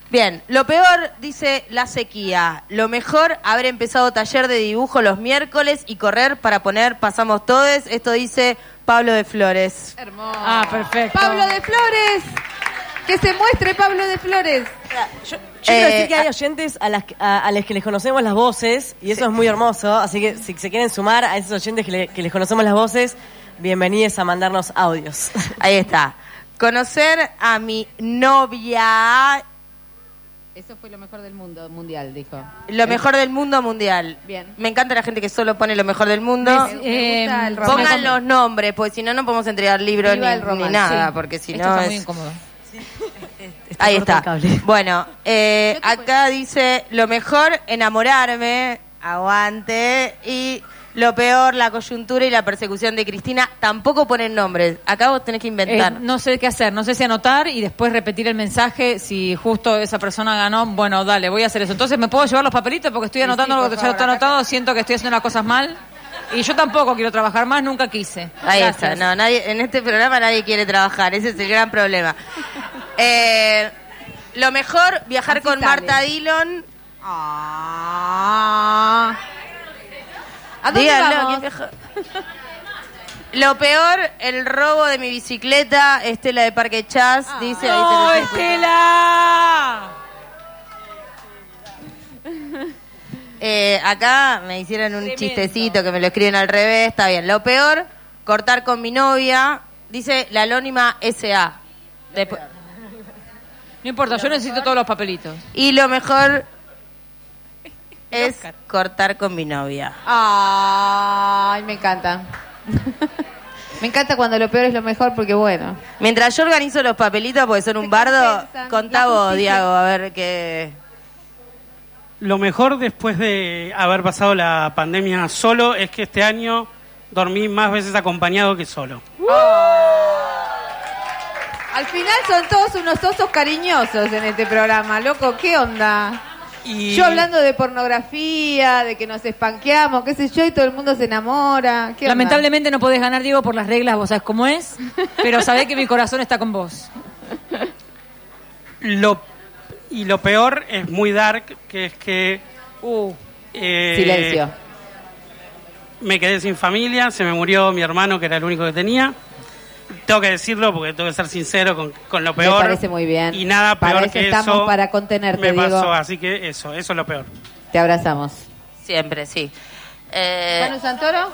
Bien, lo peor, dice la sequía. Lo mejor, haber empezado taller de dibujo los miércoles y correr para poner Pasamos Todes. Esto dice Pablo de Flores. Hermoso. Ah, perfecto. Pablo de Flores. Que se muestre Pablo de Flores. Yo quiero Eh, decir que hay oyentes a las, a, a las que les conocemos las voces y eso es muy hermoso. Así que si se quieren sumar a esos oyentes que, le- que les conocemos las voces, bienvenidos a mandarnos audios. Ahí está. Conocer a mi novia, Eso fue lo mejor del mundo mundial, dijo. lo mejor del mundo mundial. Bien. Me encanta la gente que solo pone lo mejor del mundo. Me- me gusta el romance. Pongan los nombres, porque si no, no podemos entregar libros ni, nada, Sí. porque si Esto no está es... muy incómodo. <laughs> Ahí está. Bueno, eh, acá dice lo mejor enamorarme, aguante, y lo peor la coyuntura y la persecución de Cristina. Tampoco ponen nombres. Acá vos tenés que Eh, inventar. no sé qué hacer, no sé si anotar y después repetir el mensaje. Si justo esa persona ganó, bueno, dale, voy a hacer eso. Entonces, ¿me puedo llevar los papelitos? Porque estoy anotando sí, lo que ya está anotado. Siento que estoy haciendo las cosas mal. Y yo tampoco quiero trabajar más, nunca quise. Ahí Gracias. está. No, nadie, en este programa nadie quiere trabajar. Ese es el gran problema. <laughs> Eh, lo mejor, viajar Así con sale. Marta Dillon. Ah. ¿A dónde Díganlo, vamos? ¿quién viaja? Lo peor, el robo de mi bicicleta, Estela de Parque Chas, dice. ahí ¡No, tenés el- Estela! Eh, acá me hicieron un chistecito que me lo escriben al revés, está bien. Lo peor, cortar con mi novia, dice la anónima SA. No importa, yo necesito todos los papelitos. y lo mejor es cortar con mi novia. Ay, me encanta. <laughs> me encanta cuando lo peor es lo mejor porque bueno. Mientras yo organizo los papelitos, porque son un bardo, contá vos. Diago, a ver qué... Lo mejor después de haber pasado la pandemia solo es que este año dormí más veces acompañado que solo. Al final son todos unos osos cariñosos en este programa, loco, ¿qué onda? Y Yo hablando de pornografía, de que nos espanqueamos, qué sé yo, y todo el mundo se enamora. ¿Qué onda? Lamentablemente no podés ganar, Diego, por las reglas, vos sabés cómo es. Pero sabés que mi corazón está con vos. lo, y lo peor es muy dark, que es que... eh, Silencio. Me quedé sin familia, se me murió mi hermano, que era el único que tenía. Tengo que decirlo porque tengo que ser sincero con, con lo Me peor. parece muy bien. Y nada Para peor eso que estamos, eso para contenerte, me pasó, así que eso, eso es lo peor. Te abrazamos. Siempre, sí. Eh, Manu Santoro,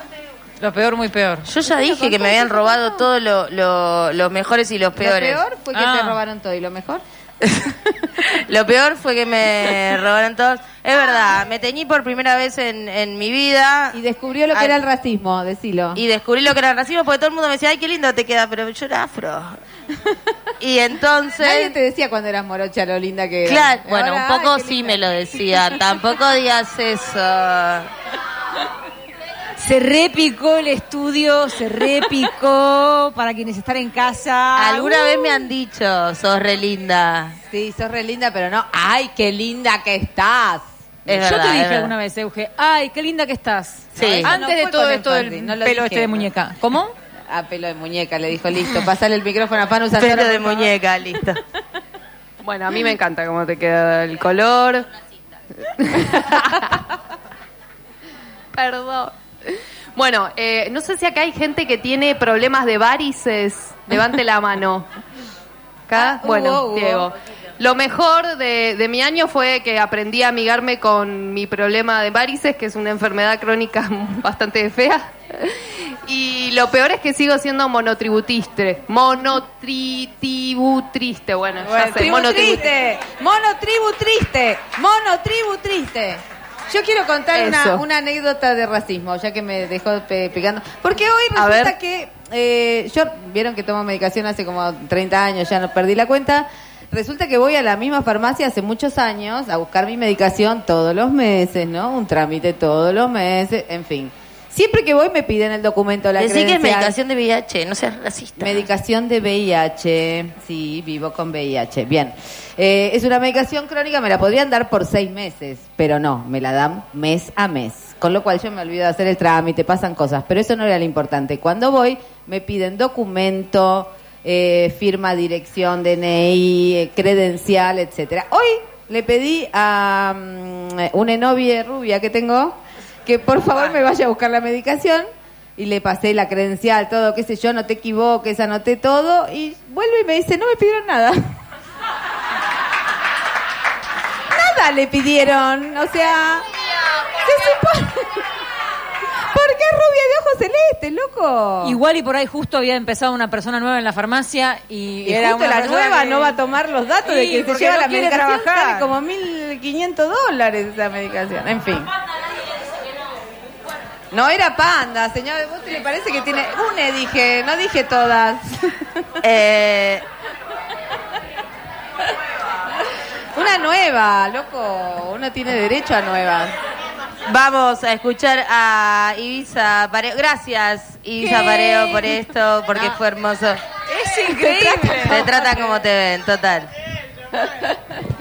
Lo peor, muy peor. yo ya dije que me habían robado todos lo- lo- los mejores y los lo peores. peor fue que Ah. te robaron todo y lo mejor. <laughs> Lo peor fue que me robaron todos. Es verdad, me teñí por primera vez en, en mi vida Y descubrió lo que Ay. era el racismo, decilo. y descubrí lo que era el racismo porque todo el mundo me decía, ay, qué lindo te queda, pero yo era afro. <laughs> Y entonces... Nadie te decía cuando eras morocha lo linda que eras. Claro, bueno, Ahora, un poco ay, qué sí linda. me lo decían. Tampoco digas eso. <laughs> Se repicó el estudio, se repicó <laughs> para quienes están en casa. Alguna Uh. vez me han dicho, sos re linda. Sí, sos re linda, pero no. ¡Ay, qué linda que estás! Es Yo verdad, te dije alguna vez, Euge, ay, qué linda que estás. Sí. Antes no de todo esto del no pelo dije. este de muñeca. ¿Cómo? A pelo de muñeca, le dijo, listo, <laughs> pasale el micrófono a Panu Santoro. Pelo de muñeca, listo. Bueno, a mí me encanta cómo te queda el color. <laughs> Perdón. <laughs> Bueno, eh, no sé si acá hay gente que tiene problemas de varices. Levante la mano. Acá, hubo, bueno. Diego. Lo mejor de, de mi año fue que aprendí a amigarme con mi problema de varices, que es una enfermedad crónica <laughs> bastante fea. Y lo peor es que sigo siendo monotributiste. Monotritibutriste. Bueno, ya sé, tribu monotribu- triste, Yo quiero contar una, una anécdota de racismo, ya que me dejó pe- pegando. Porque hoy resulta que eh, yo, vieron que tomo medicación hace como 30 años, ya no perdí la cuenta. Resulta que voy a la misma farmacia hace muchos años a buscar mi medicación todos los meses, ¿no? Un trámite todos los meses, en fin. Siempre que voy me piden el documento, la Decí que es medicación de VIH, no seas racista. Medicación de VIH. Sí, vivo con VIH. Bien. Eh, es una medicación crónica, me la podrían dar por seis meses, pero no, me la dan mes a mes. Con lo cual yo me olvido de hacer el trámite, pasan cosas, pero eso no era lo importante. Cuando voy, me piden documento, eh, firma, dirección, DNI, eh, credencial, etcétera. Hoy le pedí a mm, una novia rubia que tengo que por favor me vaya a buscar la medicación y le pasé la credencial, todo, qué sé yo, no te equivoques, anoté todo y vuelve y me dice, no me pidieron nada. <laughs> nada le pidieron, o sea, se supone... <laughs> ¿Por qué rubia de ojos celestes, loco? Igual y por ahí justo había empezado una persona nueva en la farmacia y, Y era justo una la nueva que- no va a tomar los datos de que se lleva no la medicación, trabajar. sale como 1.500 dólares esa medicación, en fin. No era panda, señor. ¿Vos te le parece que tiene une? Dije, no dije todas. <laughs> Eh, <laughs> Una nueva, loco. Uno tiene derecho a nuevas. Vamos a escuchar a Ibiza Pareo. Gracias, Ibiza ¿Qué? Pareo, por esto, porque fue hermoso. Es increíble. Te tratan como te ven, total. <laughs>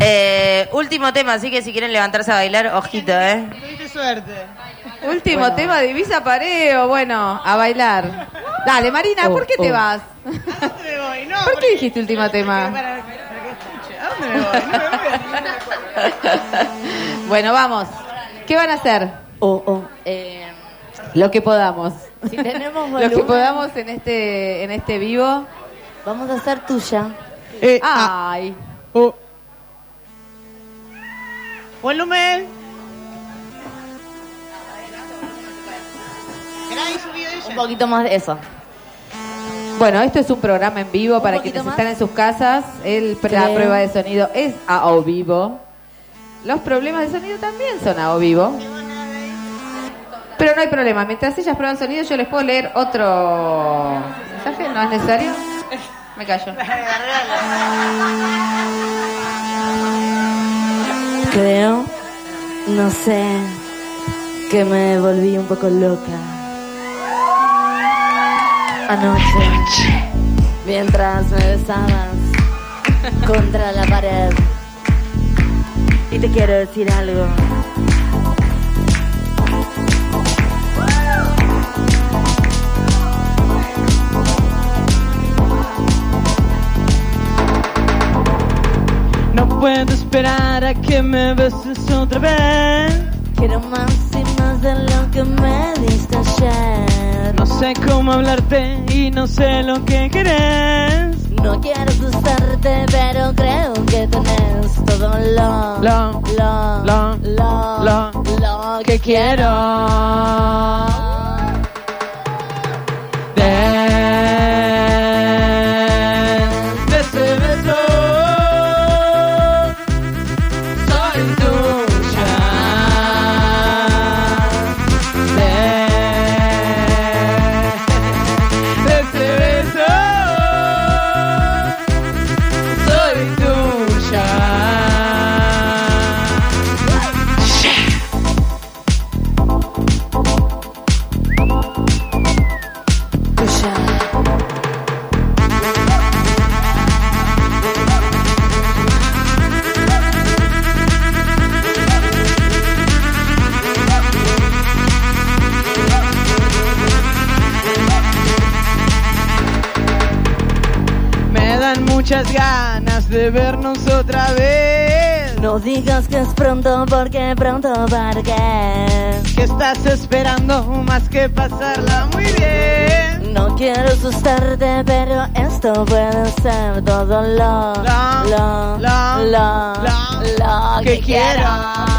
Eh, último tema, así que si quieren levantarse a bailar, ojito, ¿eh? Tuviste suerte. Último Bueno. tema de Ibiza Pareo. Bueno, a bailar. Dale, Marina, ¿por qué te oh. vas? ¿A dónde me voy? No, ¿Por qué dijiste último tema? Para, para que escuche. ¿A dónde me voy? No me voy a ningún Bueno, vamos. ¿Qué van a hacer? Eh, Lo que podamos. si tenemos <laughs> Lo que podamos en este en este vivo. vamos a hacer tuya. Eh, Ay. oh. Volumen. Un poquito más de eso. Bueno, esto es un programa en vivo para quienes más. están en sus casas. El, la prueba de sonido es a o vivo. Los problemas de sonido también son a o vivo. Pero no hay problema. Mientras ellas prueban sonido, yo les puedo leer otro mensaje. ¿No es necesario? Me callo. Creo, no sé, que me volví un poco loca. Anoche, mientras me besabas <laughs> contra la pared. Y te quiero decir algo. No puedo esperar a que me beses otra vez. Quiero más y más de lo que me diste ayer. No sé cómo hablarte y no sé lo que querés. No quiero asustarte, pero creo que tenés todo lo, Lo, lo, lo, lo, lo lo que quiero. No digas que es pronto porque pronto porque Que estás esperando más que pasarla muy bien. No quiero asustarte, pero esto puede ser todo lo, lo, lo, lo, que, quiero.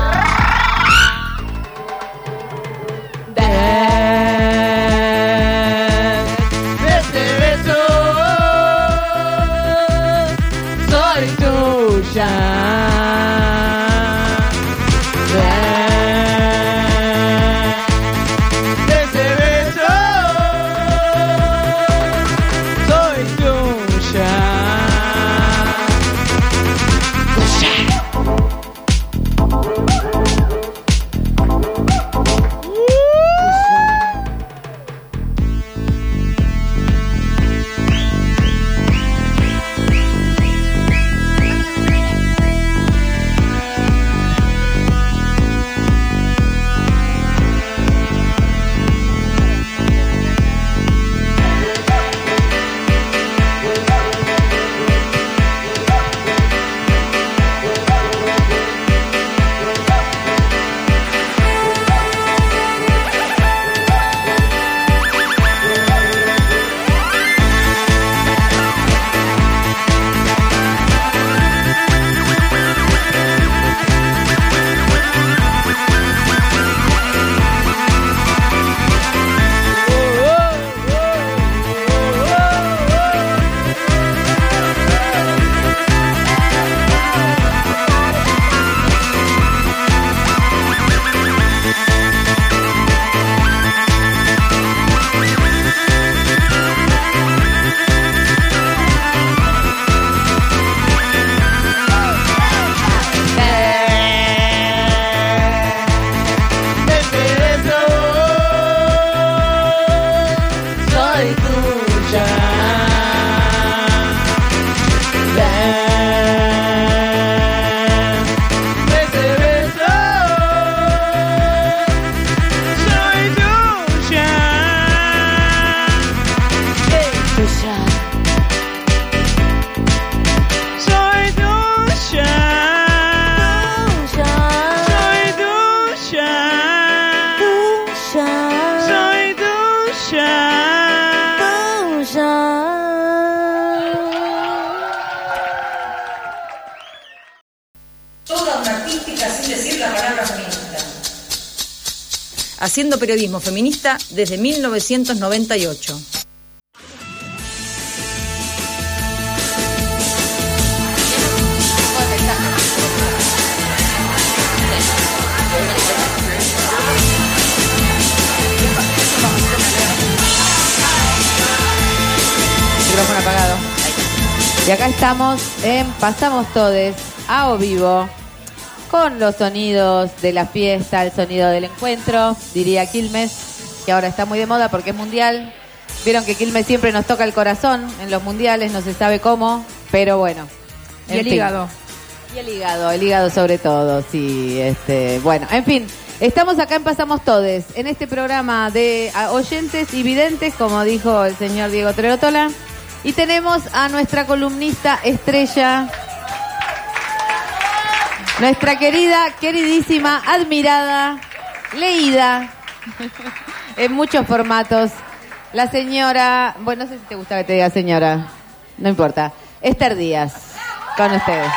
Haciendo periodismo feminista desde 1998. Micrófono apagado. Y acá estamos en Pasamos Todes a o vivo con los sonidos de la fiesta, el sonido del encuentro, diría Quilmes, que ahora está muy de moda porque es mundial. Vieron que Quilmes siempre nos toca el corazón en los mundiales, no se sabe cómo, pero bueno. Y el fin. hígado. Y el hígado, el hígado sobre todo, sí, este, bueno, en fin, estamos acá en Pasamos Todes, en este programa de oyentes y videntes, como dijo el señor Diego Trerotola, y tenemos a nuestra columnista estrella, nuestra querida, queridísima, admirada, leída, en muchos formatos, la señora, bueno, no sé si te gusta que te diga señora, no importa, Esther Díaz, con ustedes.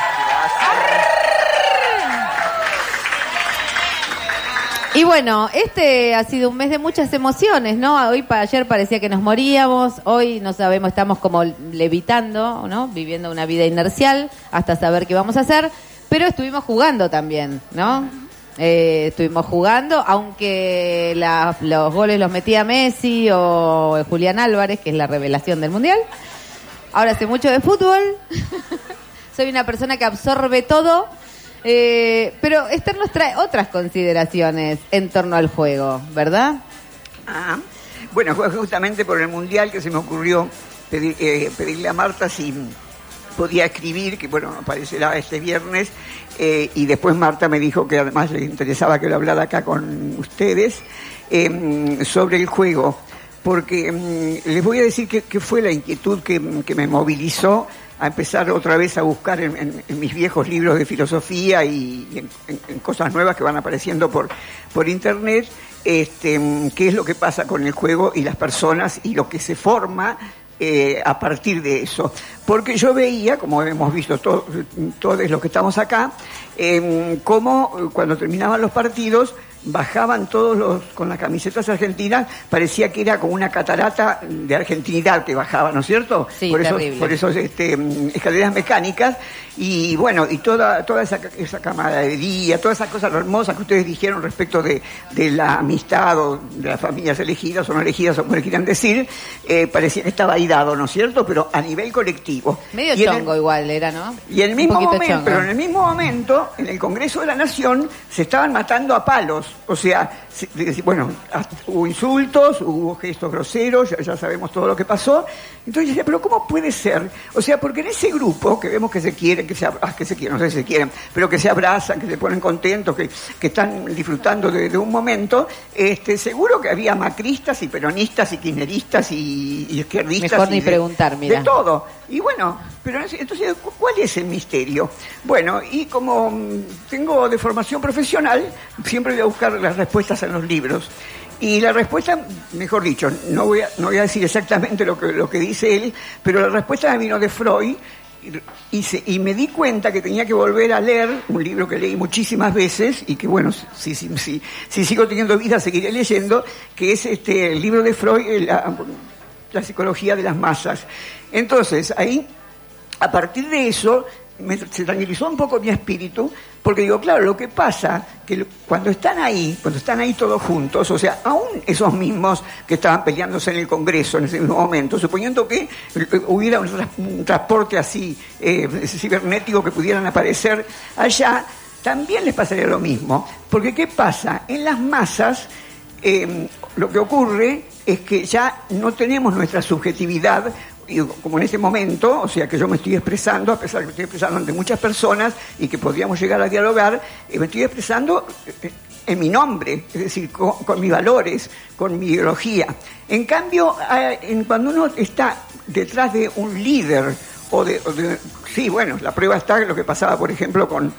Y bueno, este ha sido un mes de muchas emociones, ¿no? Hoy para ayer parecía que nos moríamos, hoy no sabemos, estamos como levitando, ¿no? Viviendo una vida inercial hasta saber qué vamos a hacer, pero estuvimos jugando también, ¿no? Eh, estuvimos jugando, aunque la- los goles los metía Messi o Julián Álvarez, que es la revelación del Mundial. Ahora sé mucho de fútbol, <laughs> soy una persona que absorbe todo, eh, pero Esther nos trae otras consideraciones en torno al juego, ¿verdad? Ah, bueno, fue justamente por el Mundial que se me ocurrió pedir- eh, pedirle a Marta si podía escribir, que bueno, aparecerá este viernes, eh, y después Marta me dijo que además le interesaba que lo hablara acá con ustedes, eh, sobre el juego, porque mm, les voy a decir que, que fue la inquietud que, que me movilizó a empezar otra vez a buscar en, en- en mis viejos libros de filosofía y, en, en- cosas nuevas que van apareciendo por, por internet, este, mm, qué es lo que pasa con el juego y las personas y lo que se forma eh, a partir de eso. Porque yo veía, como hemos visto to- todos los que estamos acá, em, cómo eh, cuando terminaban los partidos bajaban todos los con las camisetas argentinas, parecía que era como una catarata de argentinidad que bajaba, ¿no es cierto? Sí, por eso, terrible. por esos este, escaleras mecánicas y bueno, y toda, toda esa, esa camaradería, todas esas cosas hermosas que ustedes dijeron respecto de, de la amistad o de las familias elegidas o no elegidas, o como le quieran decir, eh, parecía que estaba ahí dado, ¿no es cierto? Pero a nivel colectivo. Medio Y el- chongo igual era, ¿no? y en el mismo momento, chongo. pero en el mismo momento, en el Congreso de la Nación se estaban matando a palos. O sea, bueno, hubo insultos, hubo gestos groseros, ya, ya sabemos todo lo que pasó. Entonces yo decía, pero ¿cómo puede ser? O sea, porque en ese grupo que vemos que se quieren, que se, ah, que se quieren, no sé si se quieren, pero que se abrazan, que se ponen contentos, que, que están disfrutando de, de un momento, este, seguro que había macristas y peronistas y kirchneristas y, y izquierdistas. Mejor y ni de- preguntar, mira. De todo. Y bueno, pero es- entonces, ¿cu- ¿cuál es el misterio? Bueno, y como mm, tengo de formación profesional, siempre voy a buscar las respuestas en los libros. Y la respuesta, mejor dicho, no voy a, no voy a decir exactamente lo que, lo que dice él, pero la respuesta vino de Freud y, se- y me di cuenta que tenía que volver a leer un libro que leí muchísimas veces y que, bueno, si, si, si, si sigo teniendo vida seguiré leyendo, que es este, el libro de Freud, la, la psicología de las masas. Entonces, ahí a partir de eso me, se tranquilizó un poco mi espíritu, porque digo, claro, lo que pasa, que cuando están ahí, cuando están ahí todos juntos, o sea, aún esos mismos que estaban peleándose en el Congreso en ese mismo momento, suponiendo que eh, hubiera un transporte así eh, cibernético que pudieran aparecer allá, también les pasaría lo mismo. Porque ¿qué pasa? En las masas eh, lo que ocurre es que ya no tenemos nuestra subjetividad, como en este momento, o sea que yo me estoy expresando, a pesar de que estoy expresando ante muchas personas y que podríamos llegar a dialogar, eh, me estoy expresando eh, en mi nombre, es decir, con, con mis valores, con mi ideología. En cambio, en- cuando uno está detrás de un líder, o de, sí, bueno, la prueba está en lo que pasaba, por ejemplo, con,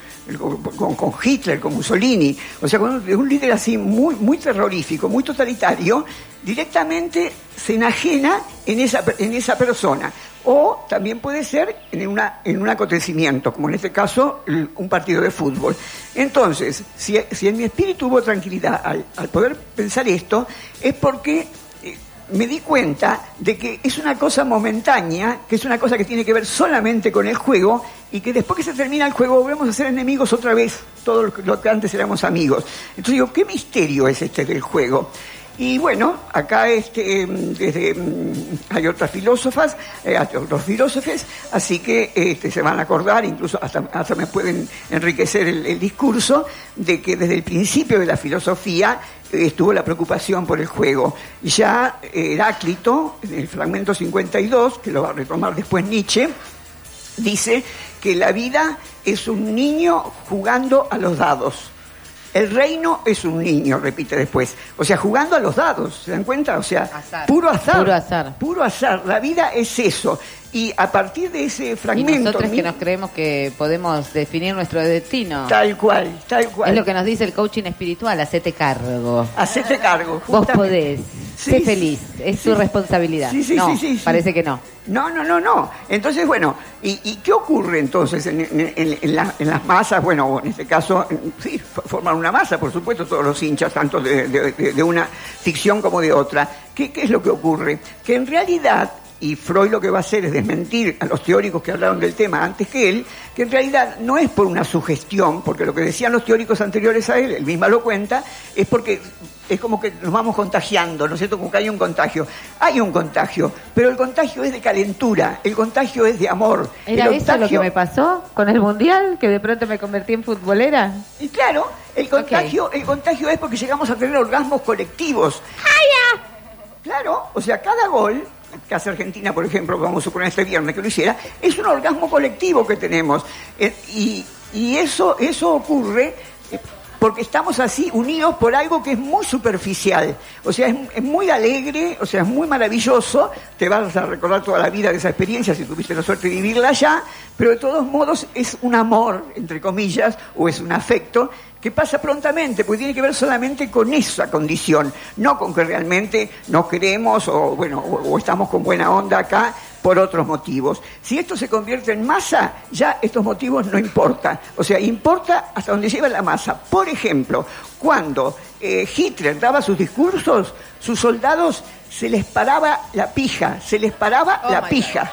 con, Hitler, con Mussolini, o sea, con un, líder así muy, muy terrorífico, muy totalitario, directamente se enajena en esa, en esa persona. O también puede ser en, una, en un acontecimiento, como en este caso un partido de fútbol. Entonces, si, si en mi espíritu hubo tranquilidad al, poder pensar esto, es porque me di cuenta de que es una cosa momentánea, que es una cosa que tiene que ver solamente con el juego y que después que se termina el juego volvemos a ser enemigos otra vez, todos los que- los que antes éramos amigos. Entonces digo, ¿qué misterio es este del juego? Y bueno, acá este, desde, mm, hay otras filósofas, eh, otros filósofos, así que este, se van a acordar, incluso hasta, hasta me pueden enriquecer el, el discurso, de que desde el principio de la filosofía eh, estuvo la preocupación por el juego. Ya eh, Heráclito, en el fragmento 52, que lo va a retomar después Nietzsche, dice que la vida es un niño jugando a los dados. El reino es un niño, repite después. O sea, jugando a los dados, ¿se dan cuenta? O sea, puro azar. Puro azar. Puro azar. La vida es eso. Y a partir de ese Y fragmento... nosotros que nos creemos que podemos definir nuestro destino. Tal cual, tal cual. Es lo que nos dice el coaching espiritual, hacete cargo. Hacete cargo. Vos justamente. podés. Sí, sé sí. feliz. Es tu responsabilidad. Sí, sí, no, sí, sí, sí. parece que no. No, no, no, no. Entonces, bueno, ¿y, y qué ocurre entonces en, en- en- en la- en las masas? Bueno, en este caso, sí, forman una masa, por supuesto, todos los hinchas, tanto de- de una ficción como de otra. ¿Qué, ¿Qué es lo que ocurre? Que en realidad, y Freud lo que va a hacer es desmentir a los teóricos que hablaron del tema antes que él, que en realidad no es por una sugestión, porque lo que decían los teóricos anteriores a él, él misma lo cuenta, es porque es como que nos vamos contagiando, ¿no es cierto? Como que hay un contagio. Hay un contagio, pero el contagio es de calentura, el contagio es de amor. ¿Era el eso lo que contagio- me pasó con el mundial? Que de pronto me convertí en futbolera. Y claro, el contagio, el contagio es porque llegamos a tener orgasmos colectivos. Claro, o sea, cada gol que hace Argentina, por ejemplo, vamos a suponer este viernes que lo hiciera, es un orgasmo colectivo que tenemos. Eh, y, y eso, eso ocurre eh, porque estamos así unidos por algo que es muy superficial. O sea, es, es muy alegre, o sea, es muy maravilloso. Te vas a recordar toda la vida de esa experiencia si tuviste la suerte de vivirla allá, pero de todos modos es un amor, entre comillas, o es un afecto que pasa prontamente, porque tiene que ver solamente con esa condición, no con que realmente nos queremos o, bueno, o, o estamos con buena onda acá por otros motivos. Si esto se convierte en masa, ya estos motivos no importan. O sea, importa hasta donde lleva la masa. Por ejemplo, cuando eh, Hitler daba sus discursos, sus soldados se les paraba la pija, se les paraba Oh la pija.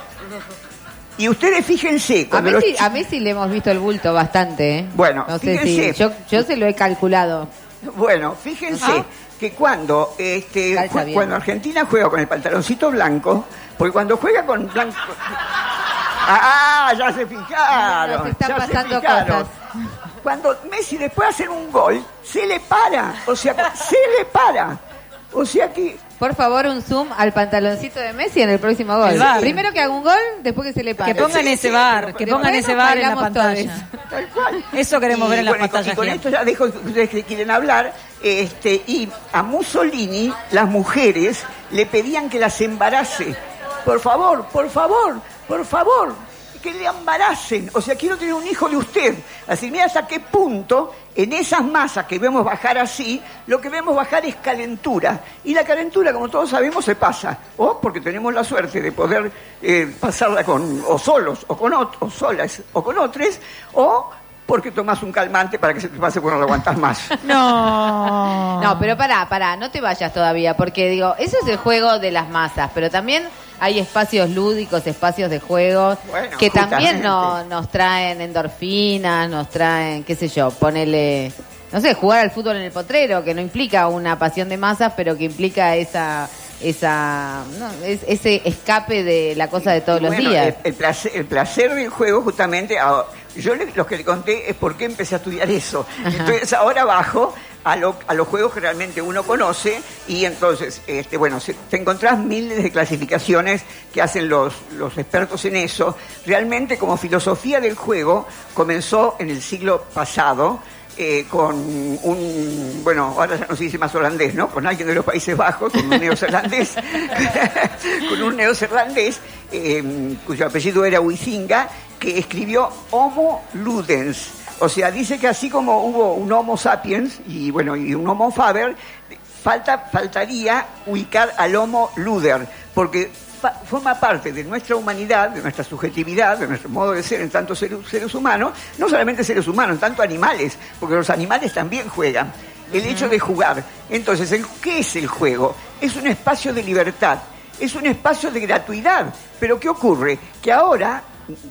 Y ustedes fíjense, A los Messi, a Messi le hemos visto el bulto bastante, ¿eh? Bueno, no sé fíjense. si yo, yo se lo he calculado. <laughs> Bueno, fíjense Ajá. que cuando este, jue- cuando Argentina juega con el pantaloncito blanco, porque cuando juega con blanco. <laughs> Ah, ya se fijaron. Nos están ya se pasando fijaron. cosas. Cuando Messi después de hacer un gol, se le para. O sea, se le para. O sea que. Por favor, un zoom al pantaloncito de Messi en el próximo gol. El. Primero que haga un gol, después que se le pague. Que pongan ese bar, que pongan ese bar en la pantalla. Tal cual. Eso queremos Y, ver en bueno, y con- pantallas. Y con esto ya dejo que ustedes que quieren hablar. Este, y a Mussolini, las mujeres le pedían que las embarace. Por favor, por favor, por favor, que le embaracen. O sea, quiero tener un hijo de usted. Así, mira hasta qué punto en esas masas que vemos bajar así, lo que vemos bajar es calentura. Y la calentura, como todos sabemos, se pasa. O porque tenemos la suerte de poder eh, pasarla con, o solos, o con ot- o solas, o con otros, o porque tomas un calmante para que se te pase cuando lo aguantas más. <laughs> No. No, pero pará, pará, no te vayas todavía, porque digo, eso es el juego de las masas, pero también hay espacios lúdicos, espacios de juego, Bueno, que también no- nos traen endorfinas, nos traen, qué sé yo, ponele, no sé, jugar al fútbol en el potrero, que no implica una pasión de masas, pero que implica esa esa no, es- ese escape de la cosa de todos los días. El, el placer, el placer del juego, justamente, a- yo le- lo que le conté es por qué empecé a estudiar eso. Entonces ahora bajo a, lo- a los juegos que realmente uno conoce y entonces, este, bueno, se- te encontrás miles de clasificaciones que hacen los, los expertos en eso. Realmente como filosofía del juego comenzó en el siglo pasado. eh, con un, bueno, ahora ya no se dice más holandés, ¿no? Con alguien de los Países Bajos, con un neozelandés, <laughs> con un neozelandés eh, cuyo apellido era Huizinga, que escribió Homo Ludens. O sea, dice que así como hubo un Homo sapiens y bueno, y un Homo faber, falta, faltaría ubicar al Homo Luder, porque forma parte de nuestra humanidad, de nuestra subjetividad, de nuestro modo de ser en tanto seres, seres humanos, no solamente seres humanos, en tanto animales, porque los animales también juegan. El hecho de jugar. Entonces, ¿el- ¿qué es el juego? Es un espacio de libertad, es un espacio de gratuidad. Pero ¿qué ocurre? Que ahora,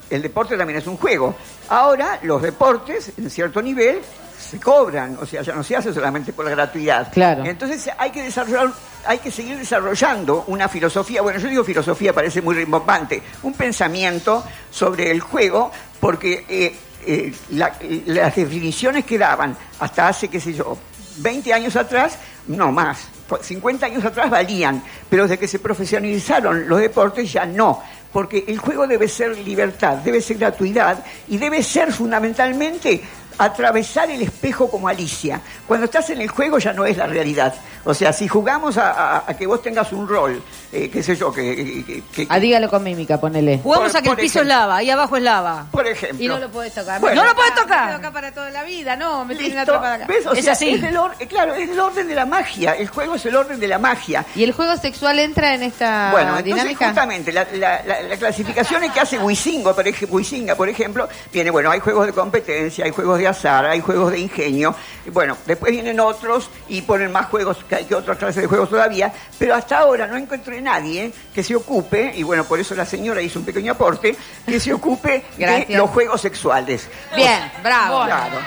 el deporte también es un juego, ahora los deportes, en cierto nivel, se cobran, o sea, ya no se hace solamente por la gratuidad. Claro. Entonces hay que desarrollar, hay que seguir desarrollando una filosofía, bueno, yo digo filosofía, parece muy rimbombante, un pensamiento sobre el juego, porque eh, eh, la- las definiciones que daban hasta hace, qué sé yo, 20 años atrás, no más, 50 años atrás valían, pero desde que se profesionalizaron los deportes ya no, porque el juego debe ser libertad, debe ser gratuidad y debe ser fundamentalmente atravesar el espejo como Alicia. Cuando estás en el juego ya no es la realidad. O sea, si jugamos a, a- a que vos tengas un rol, eh, qué sé yo, que... que- que- Ah, dígalo con mímica, ponele. Jugamos Por- a que el piso es lava, ahí abajo es lava. por ejemplo. Y no lo podés tocar. Bueno. no lo podés Me tocar. acá para toda la vida, no, me tienen. O Es sea, así. es el or- eh, claro, es el orden de la magia. El juego es el orden de la magia. ¿Y el juego sexual entra en esta Bueno, entonces dinámica? justamente la, la, la, la clasificación que hace Huizinga, por, ej- Huizinga, por ejemplo, viene, bueno, hay juegos de competencia, hay juegos de azar, hay juegos de ingenio, y bueno, después vienen otros y ponen más juegos que, hay que otras clases de juegos todavía, pero hasta ahora no encontré nadie que se ocupe, y bueno, por eso la señora hizo un pequeño aporte, que se ocupe de los juegos sexuales. Bien, bravo. Claro.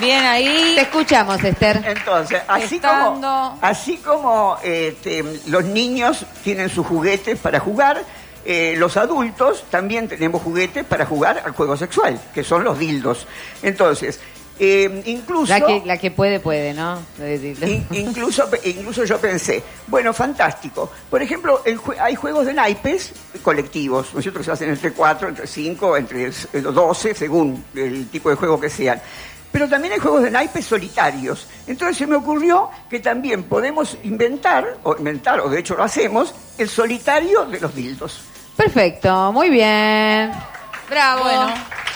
Bien ahí. Te escuchamos, Esther. Entonces, así Estando- como, así como este, los niños tienen sus juguetes para jugar, eh, los adultos también tenemos juguetes para jugar al juego sexual, que son los dildos. Entonces, eh, incluso... La que, la que puede, puede, ¿no? In- incluso, incluso yo pensé, bueno, fantástico. Por ejemplo, el hay juegos de naipes colectivos, ¿no es cierto? Que se hacen entre 4, entre 5, entre eh, 12, según el tipo de juego que sean. Pero también hay juegos de naipes solitarios. Entonces se me ocurrió que también podemos inventar, o inventar, o de hecho lo hacemos, el solitario de los dildos. Perfecto, muy bien. Bravo. Bueno.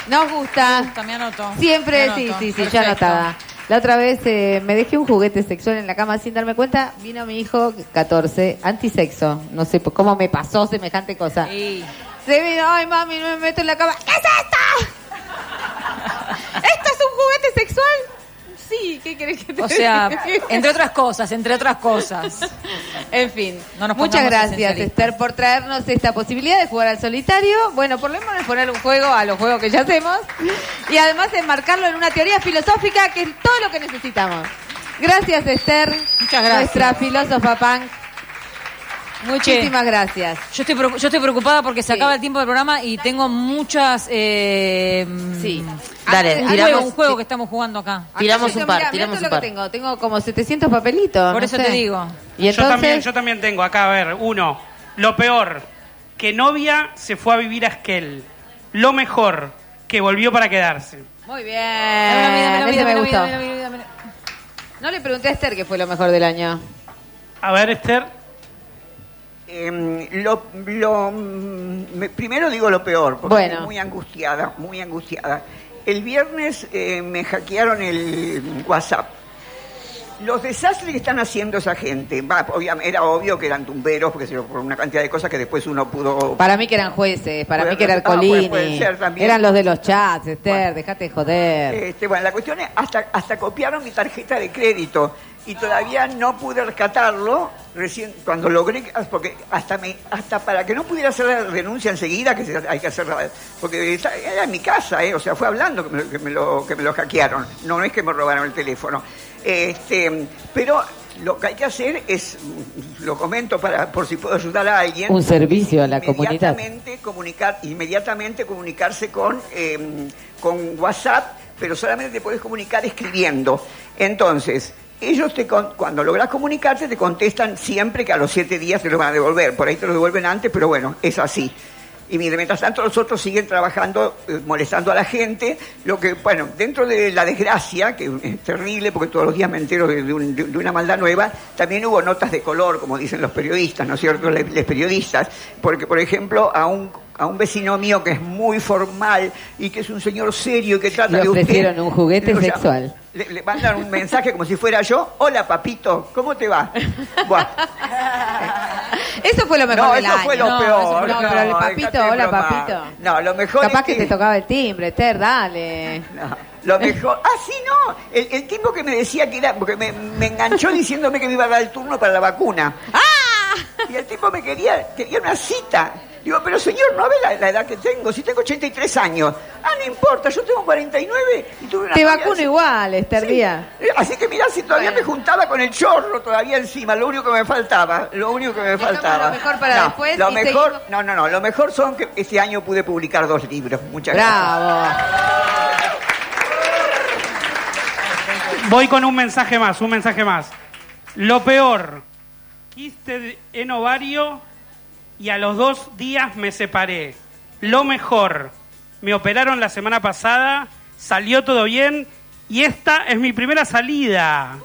Nos gusta. Me anoto. Siempre, Me sí, anoto. sí, sí, ya Perfecto. anotada. La otra vez eh, me dejé un juguete sexual en la cama sin darme cuenta. Vino mi hijo, 14, antisexo. No sé cómo me pasó semejante cosa. Se vino, ay mami, no me meto en la cama. ¿Qué es esto? ¿Esto es un juguete sexual? Sí, ¿qué querés que te O sea, diga? entre otras cosas, entre otras cosas. En fin, No nos muchas gracias. Esther por traernos esta posibilidad de jugar al solitario. Bueno, por lo menos poner un juego a los juegos que ya hacemos y además enmarcarlo en una teoría filosófica que es todo lo que necesitamos. Gracias Esther, Muchas gracias. nuestra filósofa punk. Muchísimas gracias. Yo estoy, preocu- yo estoy preocupada porque se acaba el tiempo del programa y tengo muchas. Eh, sí. Dale, un, tiramos- juego, un juego que estamos jugando acá. Tiramos un par, tiramos un lo par. que tengo. Tengo como 700 papelitos. Por no eso sé. te digo. Y entonces, Yo también, yo también tengo acá, a ver, uno. Lo peor, que novia se fue a vivir a Esquel. Lo mejor, que volvió para quedarse. Muy bien. Me gustó. No le pregunté a Esther qué fue lo mejor del año. A ver, Esther. Em, lo, lo- me- primero digo lo peor, porque Bueno. estoy muy angustiada, muy angustiada. El viernes eh, me hackearon el WhatsApp. Los desastres que están haciendo esa gente, era obvio que eran tumberos, porque por una cantidad de cosas que después uno pudo... Para mí que eran jueces, para mí que era ah, puede- Ercolini. puede también. Eran los de los chats, Esther, dejate de joder. Este, bueno, la cuestión es, hasta, hasta copiaron mi tarjeta de crédito y todavía no pude rescatarlo recién cuando logré, porque hasta me, hasta para que no pudiera hacer la denuncia enseguida, que hay que hacerla, porque era en mi casa, eh, o sea, fue hablando que me, que me lo, que me lo hackearon, no, no es que me robaron el teléfono. Este, pero lo que hay que hacer es, lo comento para por si puedo ayudar a alguien, Un servicio a la comunidad. inmediatamente comunicar inmediatamente comunicarse con eh, con WhatsApp pero solamente te puedes comunicar escribiendo. Entonces ellos te cuando logras comunicarte te contestan siempre que a los siete días te lo van a devolver. Por ahí te lo devuelven antes pero bueno es así y mientras tanto los otros siguen trabajando, eh, molestando a la gente, lo que, bueno, dentro de la desgracia, que es terrible porque todos los días me entero de, de un- de- de una maldad nueva, también hubo notas de color, como dicen los periodistas, ¿no es cierto? Les, les periodistas, porque, por ejemplo, a un, a un vecino mío que es muy formal y que es un señor serio y que trata Le de usted... ofrecieron un juguete sexual. Le, le mandan un mensaje como si fuera yo, hola papito, ¿cómo te va? Buah, <laughs> Eso fue lo mejor no, del eso año. fue lo No, peor. eso fue lo- no, pero el papito, hola papito. No, lo mejor Capaz es que... te tocaba el timbre, Esther, dale. Lo mejor. Ah, sí, no. El, el tipo que me decía que era. Porque me, me enganchó diciéndome que me iba a dar el turno para la vacuna. ¡Ah! Y el tipo me quería. Quería una cita. Digo, pero señor, ¿no ve la, la edad que tengo? Si tengo 83 años. Ah, no importa, yo tengo 49 y tuve una Te vacuno igual, Esther Sí. Así que mirá, si todavía me juntaba con el chorro todavía encima, lo único que me faltaba, lo único que me faltaba. lo mejor para No, después Lo mejor, seguimos. no, no, no, lo mejor son que este año pude publicar dos libros. Muchas Bravo. Voy con un mensaje más, un mensaje más. Lo peor, quiste en ovario y a los dos días me separé. Lo mejor, me operaron la semana pasada, salió todo bien y esta es mi primera salida.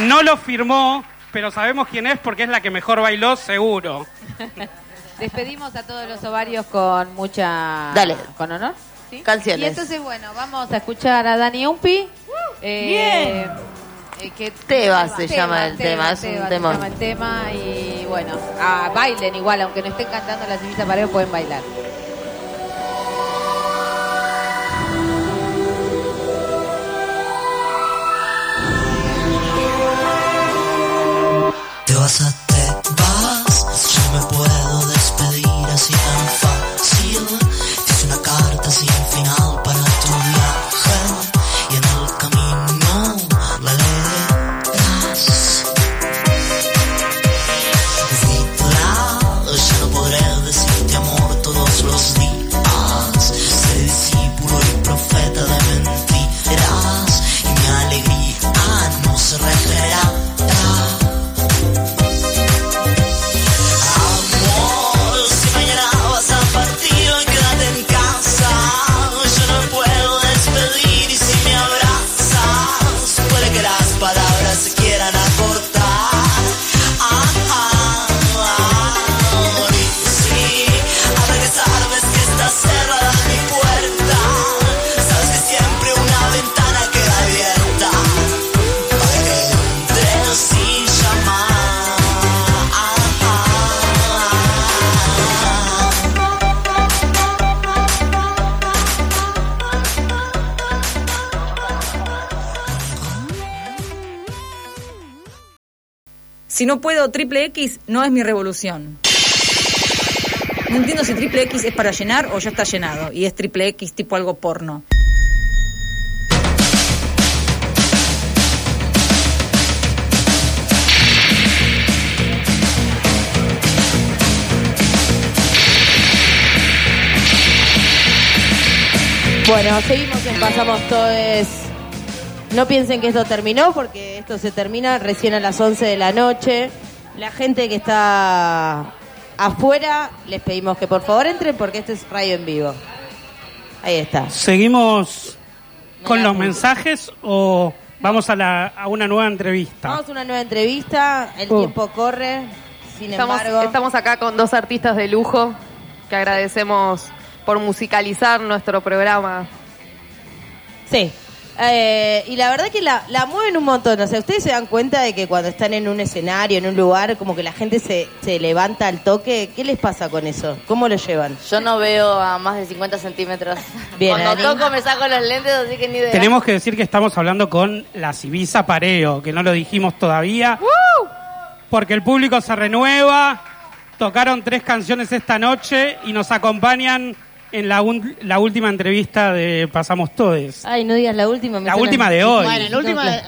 No lo firmó, pero sabemos quién es porque es la que mejor bailó, seguro. <laughs> Despedimos a todos los ovarios con mucha... Dale. ¿Con honor? ¿Sí? Canciones. Y entonces, bueno, vamos a escuchar a Dani Umpi. Eh, eh, que- Tebas se llama el tema, es un temón. Se llama el tema y bueno, ah, bailen igual, aunque no estén cantando la Silvita Paredes, pueden bailar. Te vas a Si no puedo triple X, no es mi revolución. No entiendo si triple X es para llenar o ya está llenado y es triple X tipo algo porno. Bueno, seguimos en Pasamos Todes. No piensen que esto terminó, porque esto se termina recién a las 11 de la noche. La gente que está afuera, les pedimos que por favor entren, porque este es radio en vivo. Ahí está. ¿Seguimos con los mensajes o vamos a, la- a una nueva entrevista? Vamos a una nueva entrevista, el Oh. tiempo corre, sin Estamos, embargo... estamos acá con dos artistas de lujo que agradecemos por musicalizar nuestro programa. Sí. Eh, y la verdad que la, la mueven un montón. O sea, ustedes se dan cuenta de que cuando están en un escenario, en un lugar, como que la gente se, se levanta al toque. ¿Qué les pasa con eso? ¿Cómo lo llevan? Yo no veo a más de 50 centímetros. Bien, Cuando Ani. toco me saco los lentes, así que ni idea. Tenemos que decir que estamos hablando con la Civisa Pareo, que no lo dijimos todavía. Porque el público se renueva. Tocaron tres canciones esta noche y nos acompañan en la, un- la última entrevista de Pasamos Todes. Ay, no digas la última. me La suena- última de hoy. Bueno, la última No, de-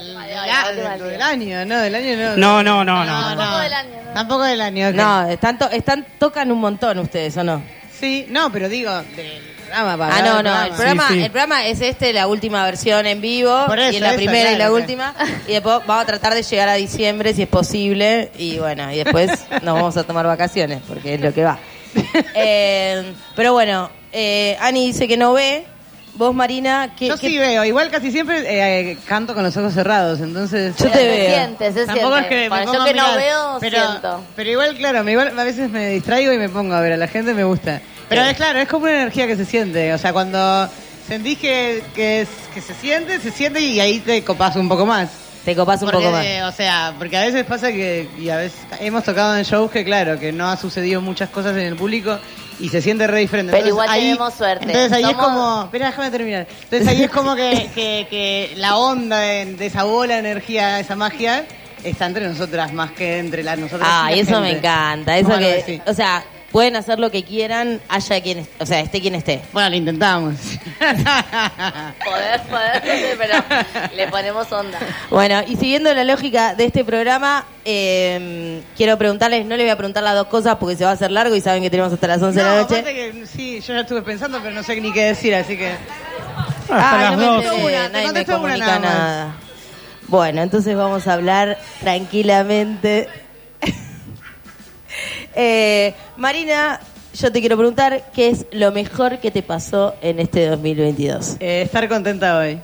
la- del año, no, del año no. No, no, no, no. Tampoco del año. Tampoco del año. ok. No, están, to- están, tocan un montón ustedes, ¿o no? Sí, no, pero digo, del programa para Ah, hablar no, del no, el programa, el programa es este, la última versión en vivo, Por y eso, es la eso, primera y la claro. última, y después vamos a tratar de llegar a diciembre si es posible, y bueno, y después nos vamos a tomar vacaciones, porque es lo que va. <laughs> Eh, pero bueno, eh, Ani dice que no ve, vos Marina, ¿qué, Yo qué- sí veo, igual casi siempre eh, canto con los ojos cerrados, entonces... Yo te Se veo. siente, se Tampoco siente. es que me Bueno, pongo yo a que no mirar, veo, pero, siento. Pero igual, claro, me igual a veces me distraigo y me pongo a ver, a la gente me gusta. Pero es claro, es como una energía que se siente, o sea, cuando sentís que, que, es- que se siente, se siente y ahí te copás un poco más. Te copás un Porque, poco más. eh, o sea, porque a veces pasa que, y a veces hemos tocado en shows que claro, que no ha sucedido muchas cosas en el público y se siente re diferente. Pero Entonces, igual ahí- tenemos suerte. Entonces ahí es como, espera, déjame terminar. Entonces ahí es como que, que, que la onda de, de esa bola de energía, esa magia, está entre nosotras más que entre las nosotras. Ah, y eso me encanta, eso que, o sea, pueden hacer lo que quieran, haya quien, o sea, esté quien esté. Bueno, lo intentamos. Poder, poder, no sé, pero le ponemos onda. Bueno, y siguiendo la lógica de este programa, eh, quiero preguntarles, no les voy a preguntar las dos cosas porque se va a hacer largo y saben que tenemos hasta las 11 de la noche. que sí, yo ya estuve pensando, pero no sé ni qué decir, así que. Hasta Ay, las no me dos. enteré, Una, te nadie me comunica nada. Bueno, entonces vamos a hablar tranquilamente. Eh, Marina, yo te quiero preguntar, ¿qué es lo mejor que te pasó en este 2022? Eh, estar contenta hoy.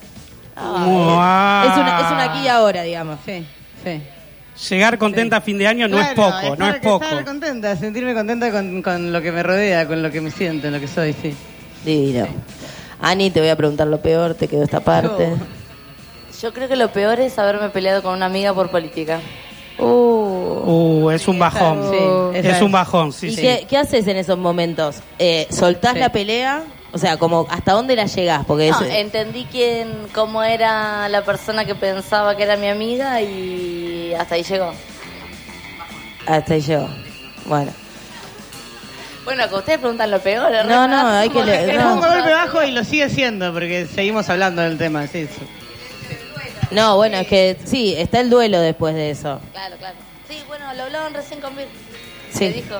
Guau. Es una, es una aquí y ahora, digamos. Sí, sí. Llegar contenta a fin de año no es poco, no es poco. Estar contenta, sentirme contenta con, con lo que me rodea, con lo que me siento, lo que soy, sí. Divino. Ani, te voy a preguntar lo peor, te quedó esta parte. Yo creo que lo peor es haberme peleado con una amiga por política. Uh, es un bajón. Sí, es es. un bajón, sí, ¿Y sí. qué, qué haces en esos momentos? Eh, ¿Soltás Sí. la pelea? O sea, como ¿hasta dónde la llegás? Porque No, es- entendí quién, cómo era la persona que pensaba que era mi amiga y hasta ahí llegó. hasta ahí llegó. Bueno. Bueno, que ustedes preguntan lo peor. ¿no? No, no, hay que le- Es no. un golpe bajo y lo sigue siendo, porque seguimos hablando del tema, sí. sí. No, bueno, es que sí, está el duelo después de eso. Claro, claro. Sí, bueno, lo hablaban recién con Vir. Sí. Me dijo,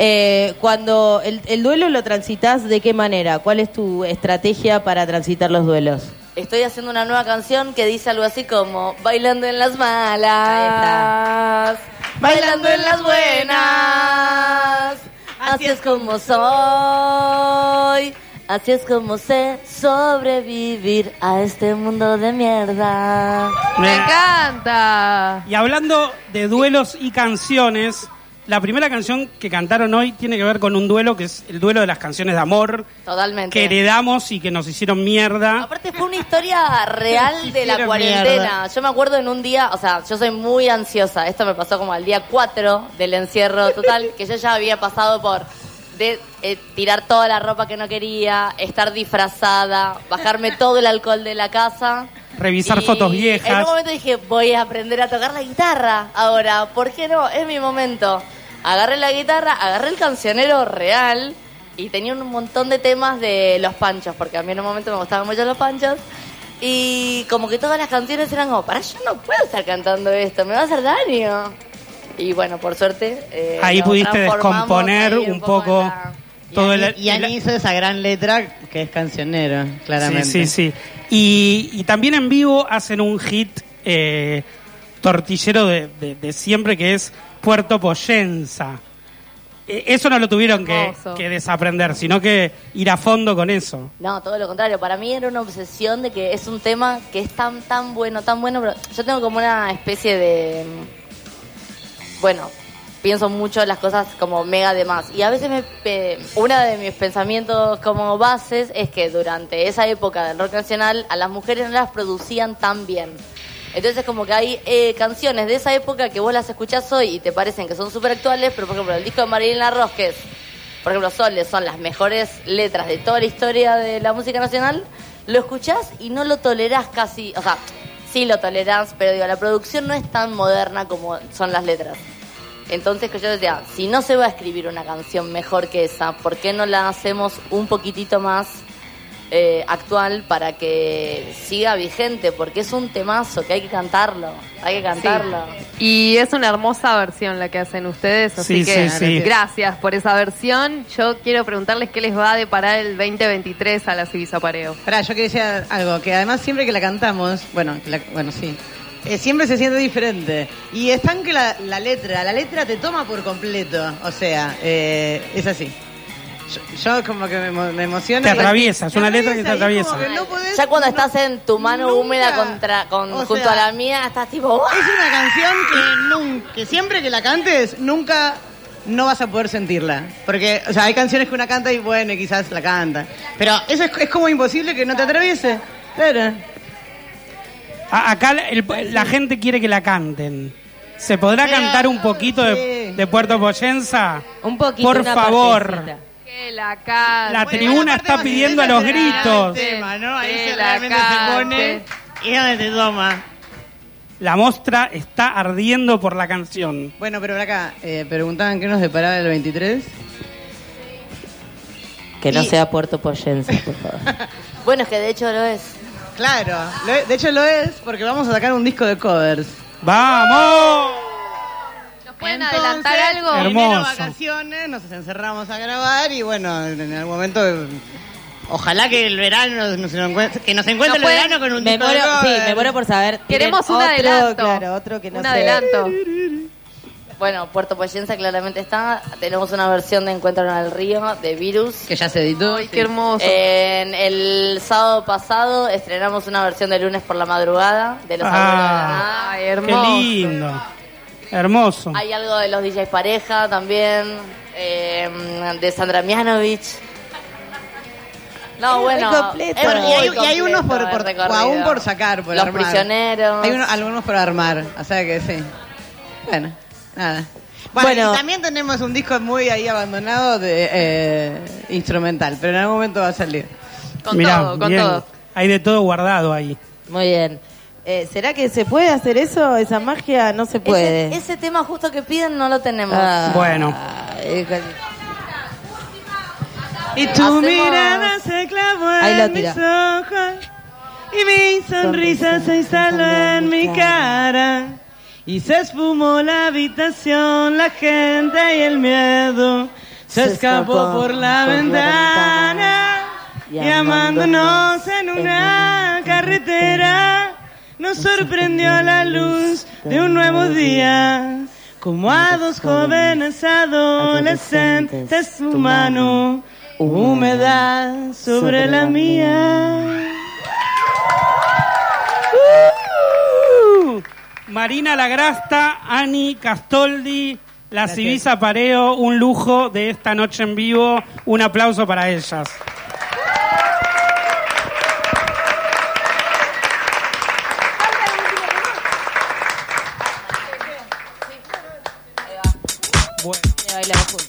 Eh, cuando el, el duelo lo transitas, ¿de qué manera? ¿Cuál es tu estrategia para transitar los duelos? estoy haciendo una nueva canción que dice algo así como Bailando en las malas, bailando en las buenas, así es como soy, así es como sé sobrevivir a este mundo de mierda. ¡Me encanta! Y hablando de duelos y canciones, la primera canción que cantaron hoy tiene que ver con un duelo que es el duelo de las canciones de amor Totalmente. que heredamos y que nos hicieron mierda. Aparte fue una historia real <laughs> de la cuarentena. mierda. Yo me acuerdo en un día, o sea, yo soy muy ansiosa. Esto me pasó como al día 4 del encierro total, que yo ya había pasado por de eh, tirar toda la ropa que no quería, estar disfrazada, bajarme todo el alcohol de la casa Revisar Y fotos En viejas. un momento dije, voy a aprender a tocar la guitarra ahora. ¿Por qué no? Es mi momento. Agarré la guitarra, agarré el cancionero real y tenía un montón de temas de los panchos, porque a mí en un momento me gustaban mucho los panchos. Y como que todas las canciones eran como, para, yo no puedo estar cantando esto, me va a hacer daño. Y bueno, por suerte. eh, Ahí pudiste descomponer ahí un poco todo el, Y Ani hizo esa gran letra que es cancionero, claramente. Sí, sí, sí. Y, y también en vivo hacen un hit eh, tortillero de, de- de siempre que es Puerto Poyenza. Eh, Eso no lo tuvieron que, desaprender, sino que ir a fondo con eso. No, todo lo contrario. Para mí era una obsesión de que es un tema que es tan, tan bueno, tan bueno, pero yo tengo como una especie de... mm, Bueno, pienso mucho las cosas como mega de más. Y a veces me, pe- uno de mis pensamientos como bases es que durante esa época del rock nacional a las mujeres no las producían tan bien. Entonces como que hay eh, canciones de esa época que vos las escuchás hoy y te parecen que son súper actuales, pero por ejemplo el disco de que es, por ejemplo, Soles, son las mejores letras de toda la historia de la música nacional, lo escuchás y no lo tolerás casi, o sea, sí lo tolerás, pero digo, la producción no es tan moderna como son las letras. Entonces que yo decía, si no se va a escribir una canción mejor que esa, ¿por qué no la hacemos un poquitito más eh, actual para que siga vigente? Porque es un temazo que hay que cantarlo, hay que cantarlo. Y es una hermosa versión la que hacen ustedes, así Sí, que sí, sí. gracias por esa versión. Yo quiero preguntarles qué les va a deparar el 2023 a la Civisa Pareo. Pará, yo quería decir algo, que además siempre que la cantamos, bueno, que la- bueno, sí, eh, siempre se siente diferente. Y es tan que la, la letra, la letra te toma por completo, o sea, eh, es así. Yo, yo como que me, me emociona. Te atraviesa, es una letra que te atraviesa. ya cuando estás en tu mano húmeda contra, con, O junto sea, a la mía, estás tipo... Es una canción que, nunca, que siempre que la cantes, nunca no vas a poder sentirla. Porque, o sea, hay canciones que una canta y bueno, y quizás la canta. Pero eso es, es como imposible que no te atraviese. Claro. A- acá el- la gente quiere que la canten. ¿Se podrá Pero, cantar un poquito de, de Puerto Poyenza? Un poquito, Por una favor. partecita. Que la cante. La tribuna está pidiendo a los gritos. tema, ¿no? Ahí Que se la realmente se pone y es donde te toma. La mostra está ardiendo por la canción. Bueno, pero por acá, eh, preguntaban qué nos deparaba el 23. Que no Y- sea Puerto Poyense, por favor. <laughs> bueno, es que de hecho lo es. Claro, lo es- de hecho lo es porque vamos a sacar un disco de covers. ¡Vamos! ¿Nos pueden Entonces, adelantar algo? Hermoso. vacaciones, nos encerramos a grabar y bueno, en algún momento, eh, ojalá que el verano nos, nos encuentre, que nos encuentre el No verano con un Me muero, sí, me muero por saber. Queremos un otro, adelanto. Claro, otro que no un adelanto. Bueno, Puerto Poyense claramente está. Tenemos una versión de Encuentro en el Río de Virus. Que ya se editó. Ay, qué hermoso. En el sábado pasado estrenamos una versión de lunes por la madrugada de los Abuelos de la Nada. Ay, ¡Qué hermoso. lindo! Hermoso. Hay algo de los DJs pareja también, eh, de Sandra Mianovich. No, Es bueno, completo. Bueno, y hay, y hay unos por, por- o aún por sacar, por Los armar. prisioneros. Hay uno- algunos por armar, o sea que sí. Bueno, nada. Bueno, Bueno. y también tenemos un disco muy ahí abandonado de eh, instrumental, pero en algún momento va a salir. Con Mirá, todo, con bien. todo. Hay de todo guardado ahí. Muy bien. Eh, ¿Será que se puede hacer eso? Esa magia no se puede. Ese, ese tema justo que piden no lo tenemos. Ah, Bueno. eh, Y tu Hacemos- mirada se clavó en mis ojos y mi sonrisa se instaló en mi cara. Y se esfumó la habitación, la gente y el miedo. Se, escapó por la ventana y amándonos en una carretera. Nos sorprendió la luz de un nuevo día. Como a dos jóvenes adolescentes, su mano humedad sobre la mía. Uh, Marina Lagrasta, Ani Castoldi, la. Civisa Pareo, un lujo de esta noche en vivo. Un aplauso para ellas. Bueno.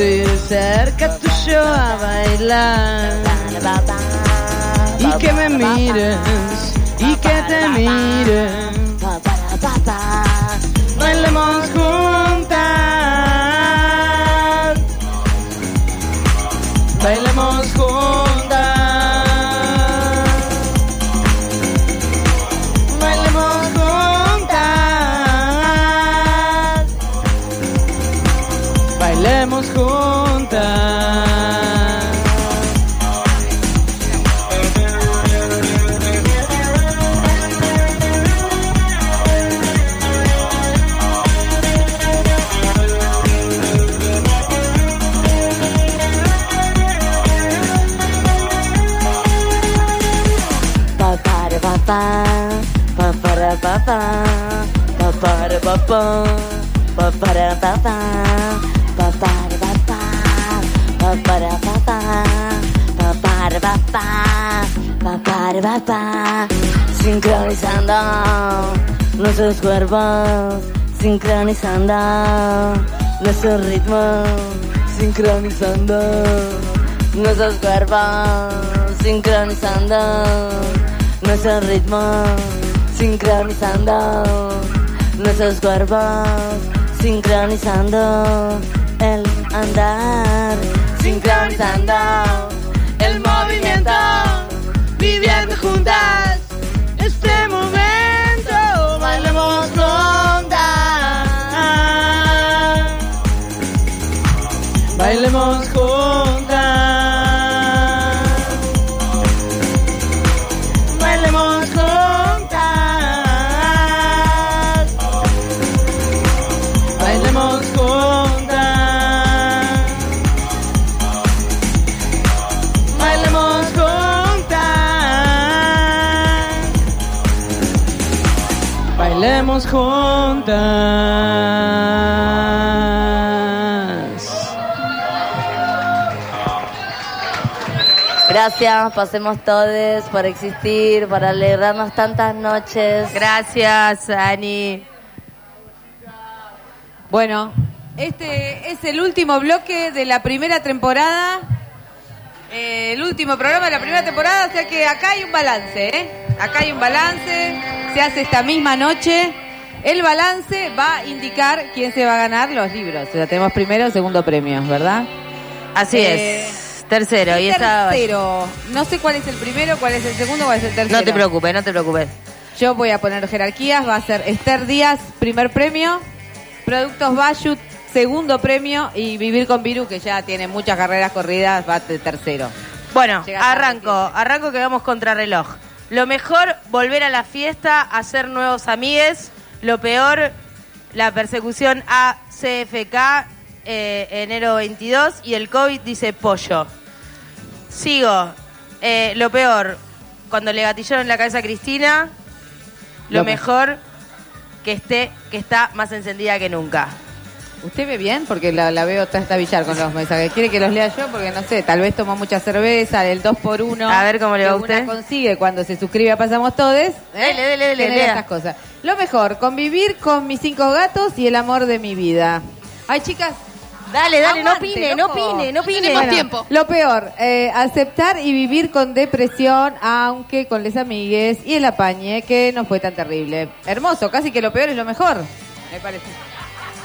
this. Pa. Pa para pa pa. Pa para pa pa. Sincronizando nuestros cuerpos. Sincronizando nuestro ritmo. Sincronizando nuestros cuerpos. Sincronizando nuestro ritmo. Sincronizando nuestros cuerpos. Sincronizando el andar. Sincronizando el movimiento. Viviendo juntas este momento. Bailemos juntas. Bailemos juntas. Juntas. Gracias, pasemos todos por existir, por alegrarnos tantas noches. Gracias, Ani. Bueno, este es el último bloque de la primera temporada. Eh, el último programa de la primera temporada, o sea que acá hay un balance, ¿eh? Acá hay un balance, se hace esta misma noche. El balance va a indicar quién se va a ganar los libros. O sea, tenemos primero, segundo premio, ¿verdad? Así Eh, es. Tercero. Y esta... tercero. No sé cuál es el primero, cuál es el segundo, cuál es el tercero. No te preocupes, no te preocupes. Yo voy a poner jerarquías. Va a ser Esther Díaz, primer premio. Productos Bayut, segundo premio. Y Vivir con Viru, que ya tiene muchas carreras corridas, va de tercero. Bueno, Llega arranco, arranco que vamos contra reloj. Lo mejor, volver a la fiesta, hacer nuevos amigues. Lo peor, la persecución a CFK, eh, enero 22, y el COVID dice pollo. Sigo. Eh, lo peor, cuando le gatillaron la cabeza a Cristina. Lo, Lo me- mejor, que esté, que está más encendida que nunca. ¿Usted ve bien? Porque la, la veo trastabillar con los mensajes. ¿Quiere que los lea yo? Porque no sé, tal vez tomó mucha cerveza, del 2 por 1 A ver cómo le va a usted. consigue cuando se suscribe a Pasamos Todes. Dele, dele, dele, tener lea. estas cosas. Lo mejor, convivir con mis cinco gatos y el amor de mi vida. Ay, chicas. Dale, dale, no aguante, opine, no opine, no opine. Bueno, tiempo. Lo peor, eh, aceptar y vivir con depresión, aunque con les amigues y el apañe, que no fue tan terrible. Hermoso, casi que lo peor es lo mejor, me parece.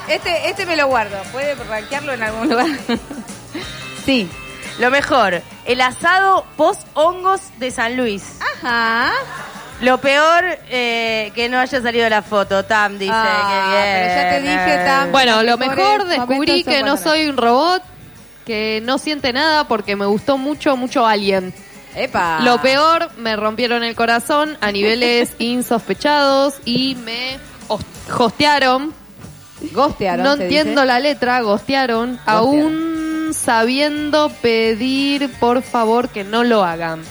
Este, este me lo guardo, ¿puede rankearlo en algún lugar? <laughs> sí. Lo mejor, el asado post hongos de San Luis. Ajá. Lo peor eh, que no haya salido la foto, Tam dice. Ah, que bien. pero ya te dije, Tam. Bueno, lo mejor descubrí que no soy un robot, que no siente nada porque me gustó mucho, mucho Alien. Epa. Lo peor, me rompieron el corazón a niveles <laughs> insospechados y me hos- hostearon. Gostearon, No entiendo dice. la letra, gostearon, aún sabiendo pedir por favor que no lo hagan.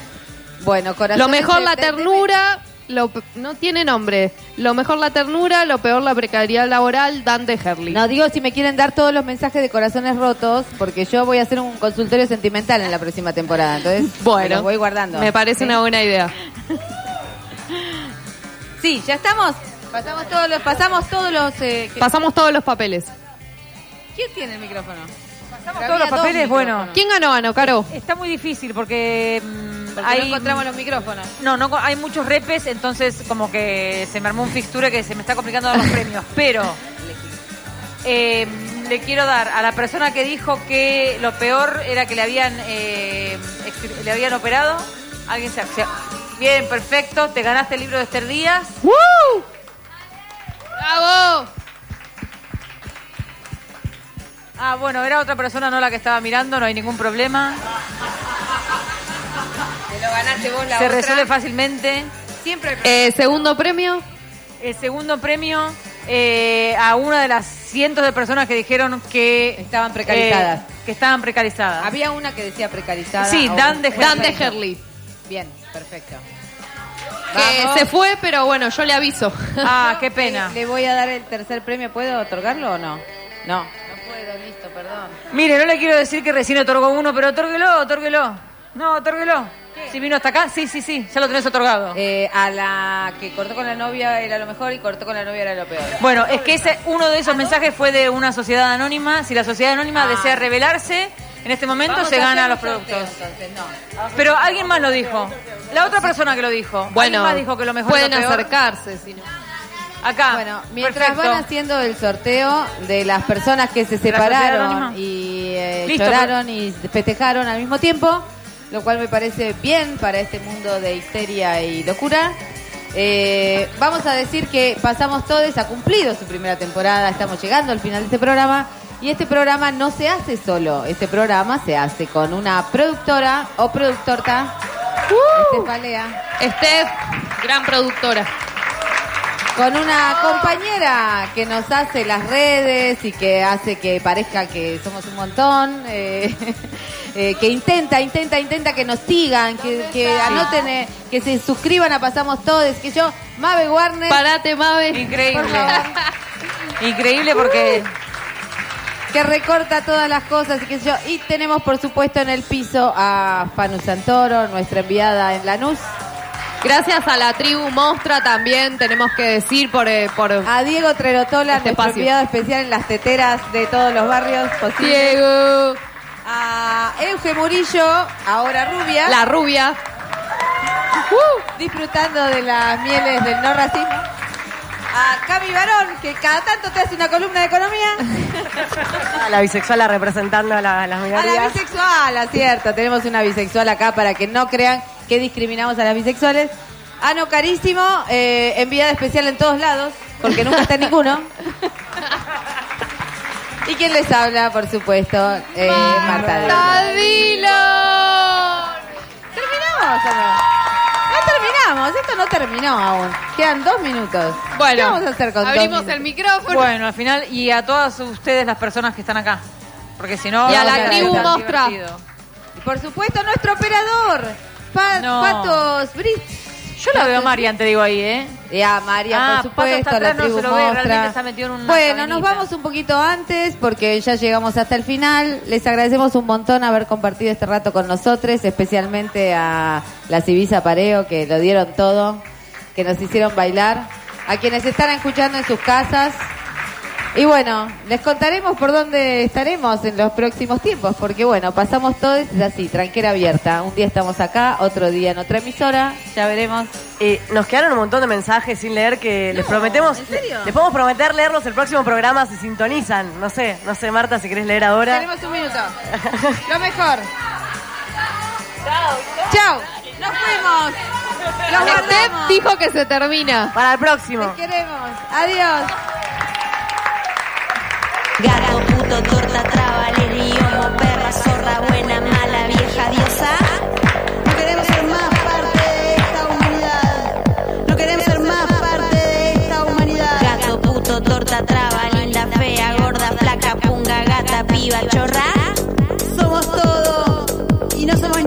Bueno, corazón. Lo mejor la ternura, lo, no tiene nombre. Lo mejor la ternura, lo peor la precariedad laboral, Dan de Herley. No, digo si me quieren dar todos los mensajes de corazones rotos, porque yo voy a hacer un consultorio sentimental en la próxima temporada. Entonces, <laughs> me Bueno, los voy guardando. me parece ¿Sí? una buena idea. <laughs> Sí, ya estamos. Pasamos todos los, pasamos todos los. eh, que- Pasamos todos los papeles. ¿Quién tiene el micrófono? Pasamos todos los papeles, bueno. ¿Quién ganó, ganó, Caro? Está muy difícil porque, mm, Porque hay, no encontramos los micrófonos. No, no, hay muchos repes, entonces como que se me armó un fixture que se me está complicando dar los premios. Pero eh, le quiero dar a la persona que dijo que lo peor era que le habían eh, le habían operado. Alguien se se- Bien, perfecto. Te ganaste el libro de Esther Díaz. ¡Bravo! Ah, bueno, era otra persona, no la que estaba mirando, no hay ningún problema. Te lo ganaste vos la Se otra. resuelve fácilmente. Siempre. Eh, segundo premio. El segundo premio eh, a una de las cientos de personas que dijeron que Estaban precarizadas. eh, que estaban precarizadas. Había una que decía precarizada. Sí, Dan de Dan de. Herley. Bien, perfecto. Que Vamos. se fue, pero bueno, yo le aviso. Ah, <laughs> qué pena. Le voy a dar el tercer premio. ¿Puedo otorgarlo o no? No. No puedo, listo, perdón. Mire, no le quiero decir que recién otorgó uno, pero otórguelo, otórguelo. No, otórguelo. Si vino hasta acá, sí, sí, sí, ya lo tenés otorgado. Eh, a la que cortó con la novia era lo mejor y cortó con la novia era lo peor. Bueno, es que ese uno de esos mensajes fue de una sociedad anónima. Si la sociedad anónima Ah. desea revelarse, en este momento Vamos se a gana hacer los sorteo, productos. entonces, no. Pero alguien más lo dijo. La otra persona que lo dijo. Bueno, alguien más dijo que lo mejor pueden y lo peor. acercarse, si no. Acá. Bueno, mientras Perfecto. van haciendo el sorteo de las personas que se ¿De la sociedad separaron y eh, Listo, lloraron y festejaron al mismo tiempo, lo cual me parece bien para este mundo de histeria y locura. Eh, vamos a decir que Pasamos Todes ha cumplido su primera temporada, estamos llegando al final de este programa y este programa no se hace solo, este programa se hace con una productora o productorta, Estefalea, Steph, gran productora. con una compañera que nos hace las redes y que hace que parezca que somos un montón, eh, <laughs> eh, que intenta, intenta, intenta que nos sigan, que, que anoten, eh, que se suscriban a Pasamos Todos, que yo, Mabe Warner. Parate, Mabe. Increíble. Por favor. Increíble porque que recorta todas las cosas y qué sé yo. Y tenemos, por supuesto, en el piso a Fanu Santoro, nuestra enviada en Lanús. Gracias a la tribu Mostra también tenemos que decir por, eh, por A Diego Trerotola, Este nuestro espacio. enviado especial en las teteras de todos los barrios posibles. Diego, A Euge Murillo, ahora rubia. la rubia. Uh, disfrutando de las mieles del no racismo. A Cami Barón, que cada tanto te hace una columna de economía. A la bisexual representando a, la- a las A minorías. la bisexual, acierto. Tenemos una bisexual acá para que no crean que discriminamos a las bisexuales. Ano carísimo, eh, enviada especial en todos lados, porque nunca está en ninguno. Y quien les habla, por supuesto, eh, Marta. Dillon. Tadilo. ¿Terminamos o no? Esto no terminó aún. Quedan dos minutos. Bueno, ¿Qué vamos a hacer con abrimos el micrófono. Bueno, al final, y a todas ustedes las personas que están acá. Porque si no... Y a la tribu Mostra. Y por supuesto, nuestro operador, No. Patos Brits. Yo la veo a Marian, te digo ahí, ¿eh? Ya, María, Ah, por Pato supuesto, está la atrás, no tribu se lo ve, Mostra. realmente está metido en una Bueno, nos vamos un poquito antes porque ya llegamos hasta el final. Les agradecemos un montón haber compartido este rato con nosotros, especialmente a la Civisa Pareo que lo dieron todo, que nos hicieron bailar, a quienes están escuchando en sus casas. Y bueno, les contaremos por dónde estaremos en los próximos tiempos, porque bueno, pasamos todos es así, tranquera abierta. Un día estamos acá, otro día en otra emisora, ya veremos. Eh, nos quedaron un montón de mensajes sin leer que les prometemos. ¿en serio? Les podemos prometer leerlos el próximo programa si sintonizan. No sé, no sé, Marta, si querés leer ahora. Tenemos un minuto. Lo mejor. Chao. Chao. Nos fuimos. Steph dijo que se termina. Para el próximo. Te queremos. Adiós. Gato, puto, torta, traba, liriomo, perra, zorra, buena, mala, vieja, diosa. No queremos ser más parte de esta humanidad. No queremos ser más parte de esta humanidad. Gato, puto, torta, traba, linda, fea, gorda, flaca, punga, gata, piba, chorra. Somos todo y no somos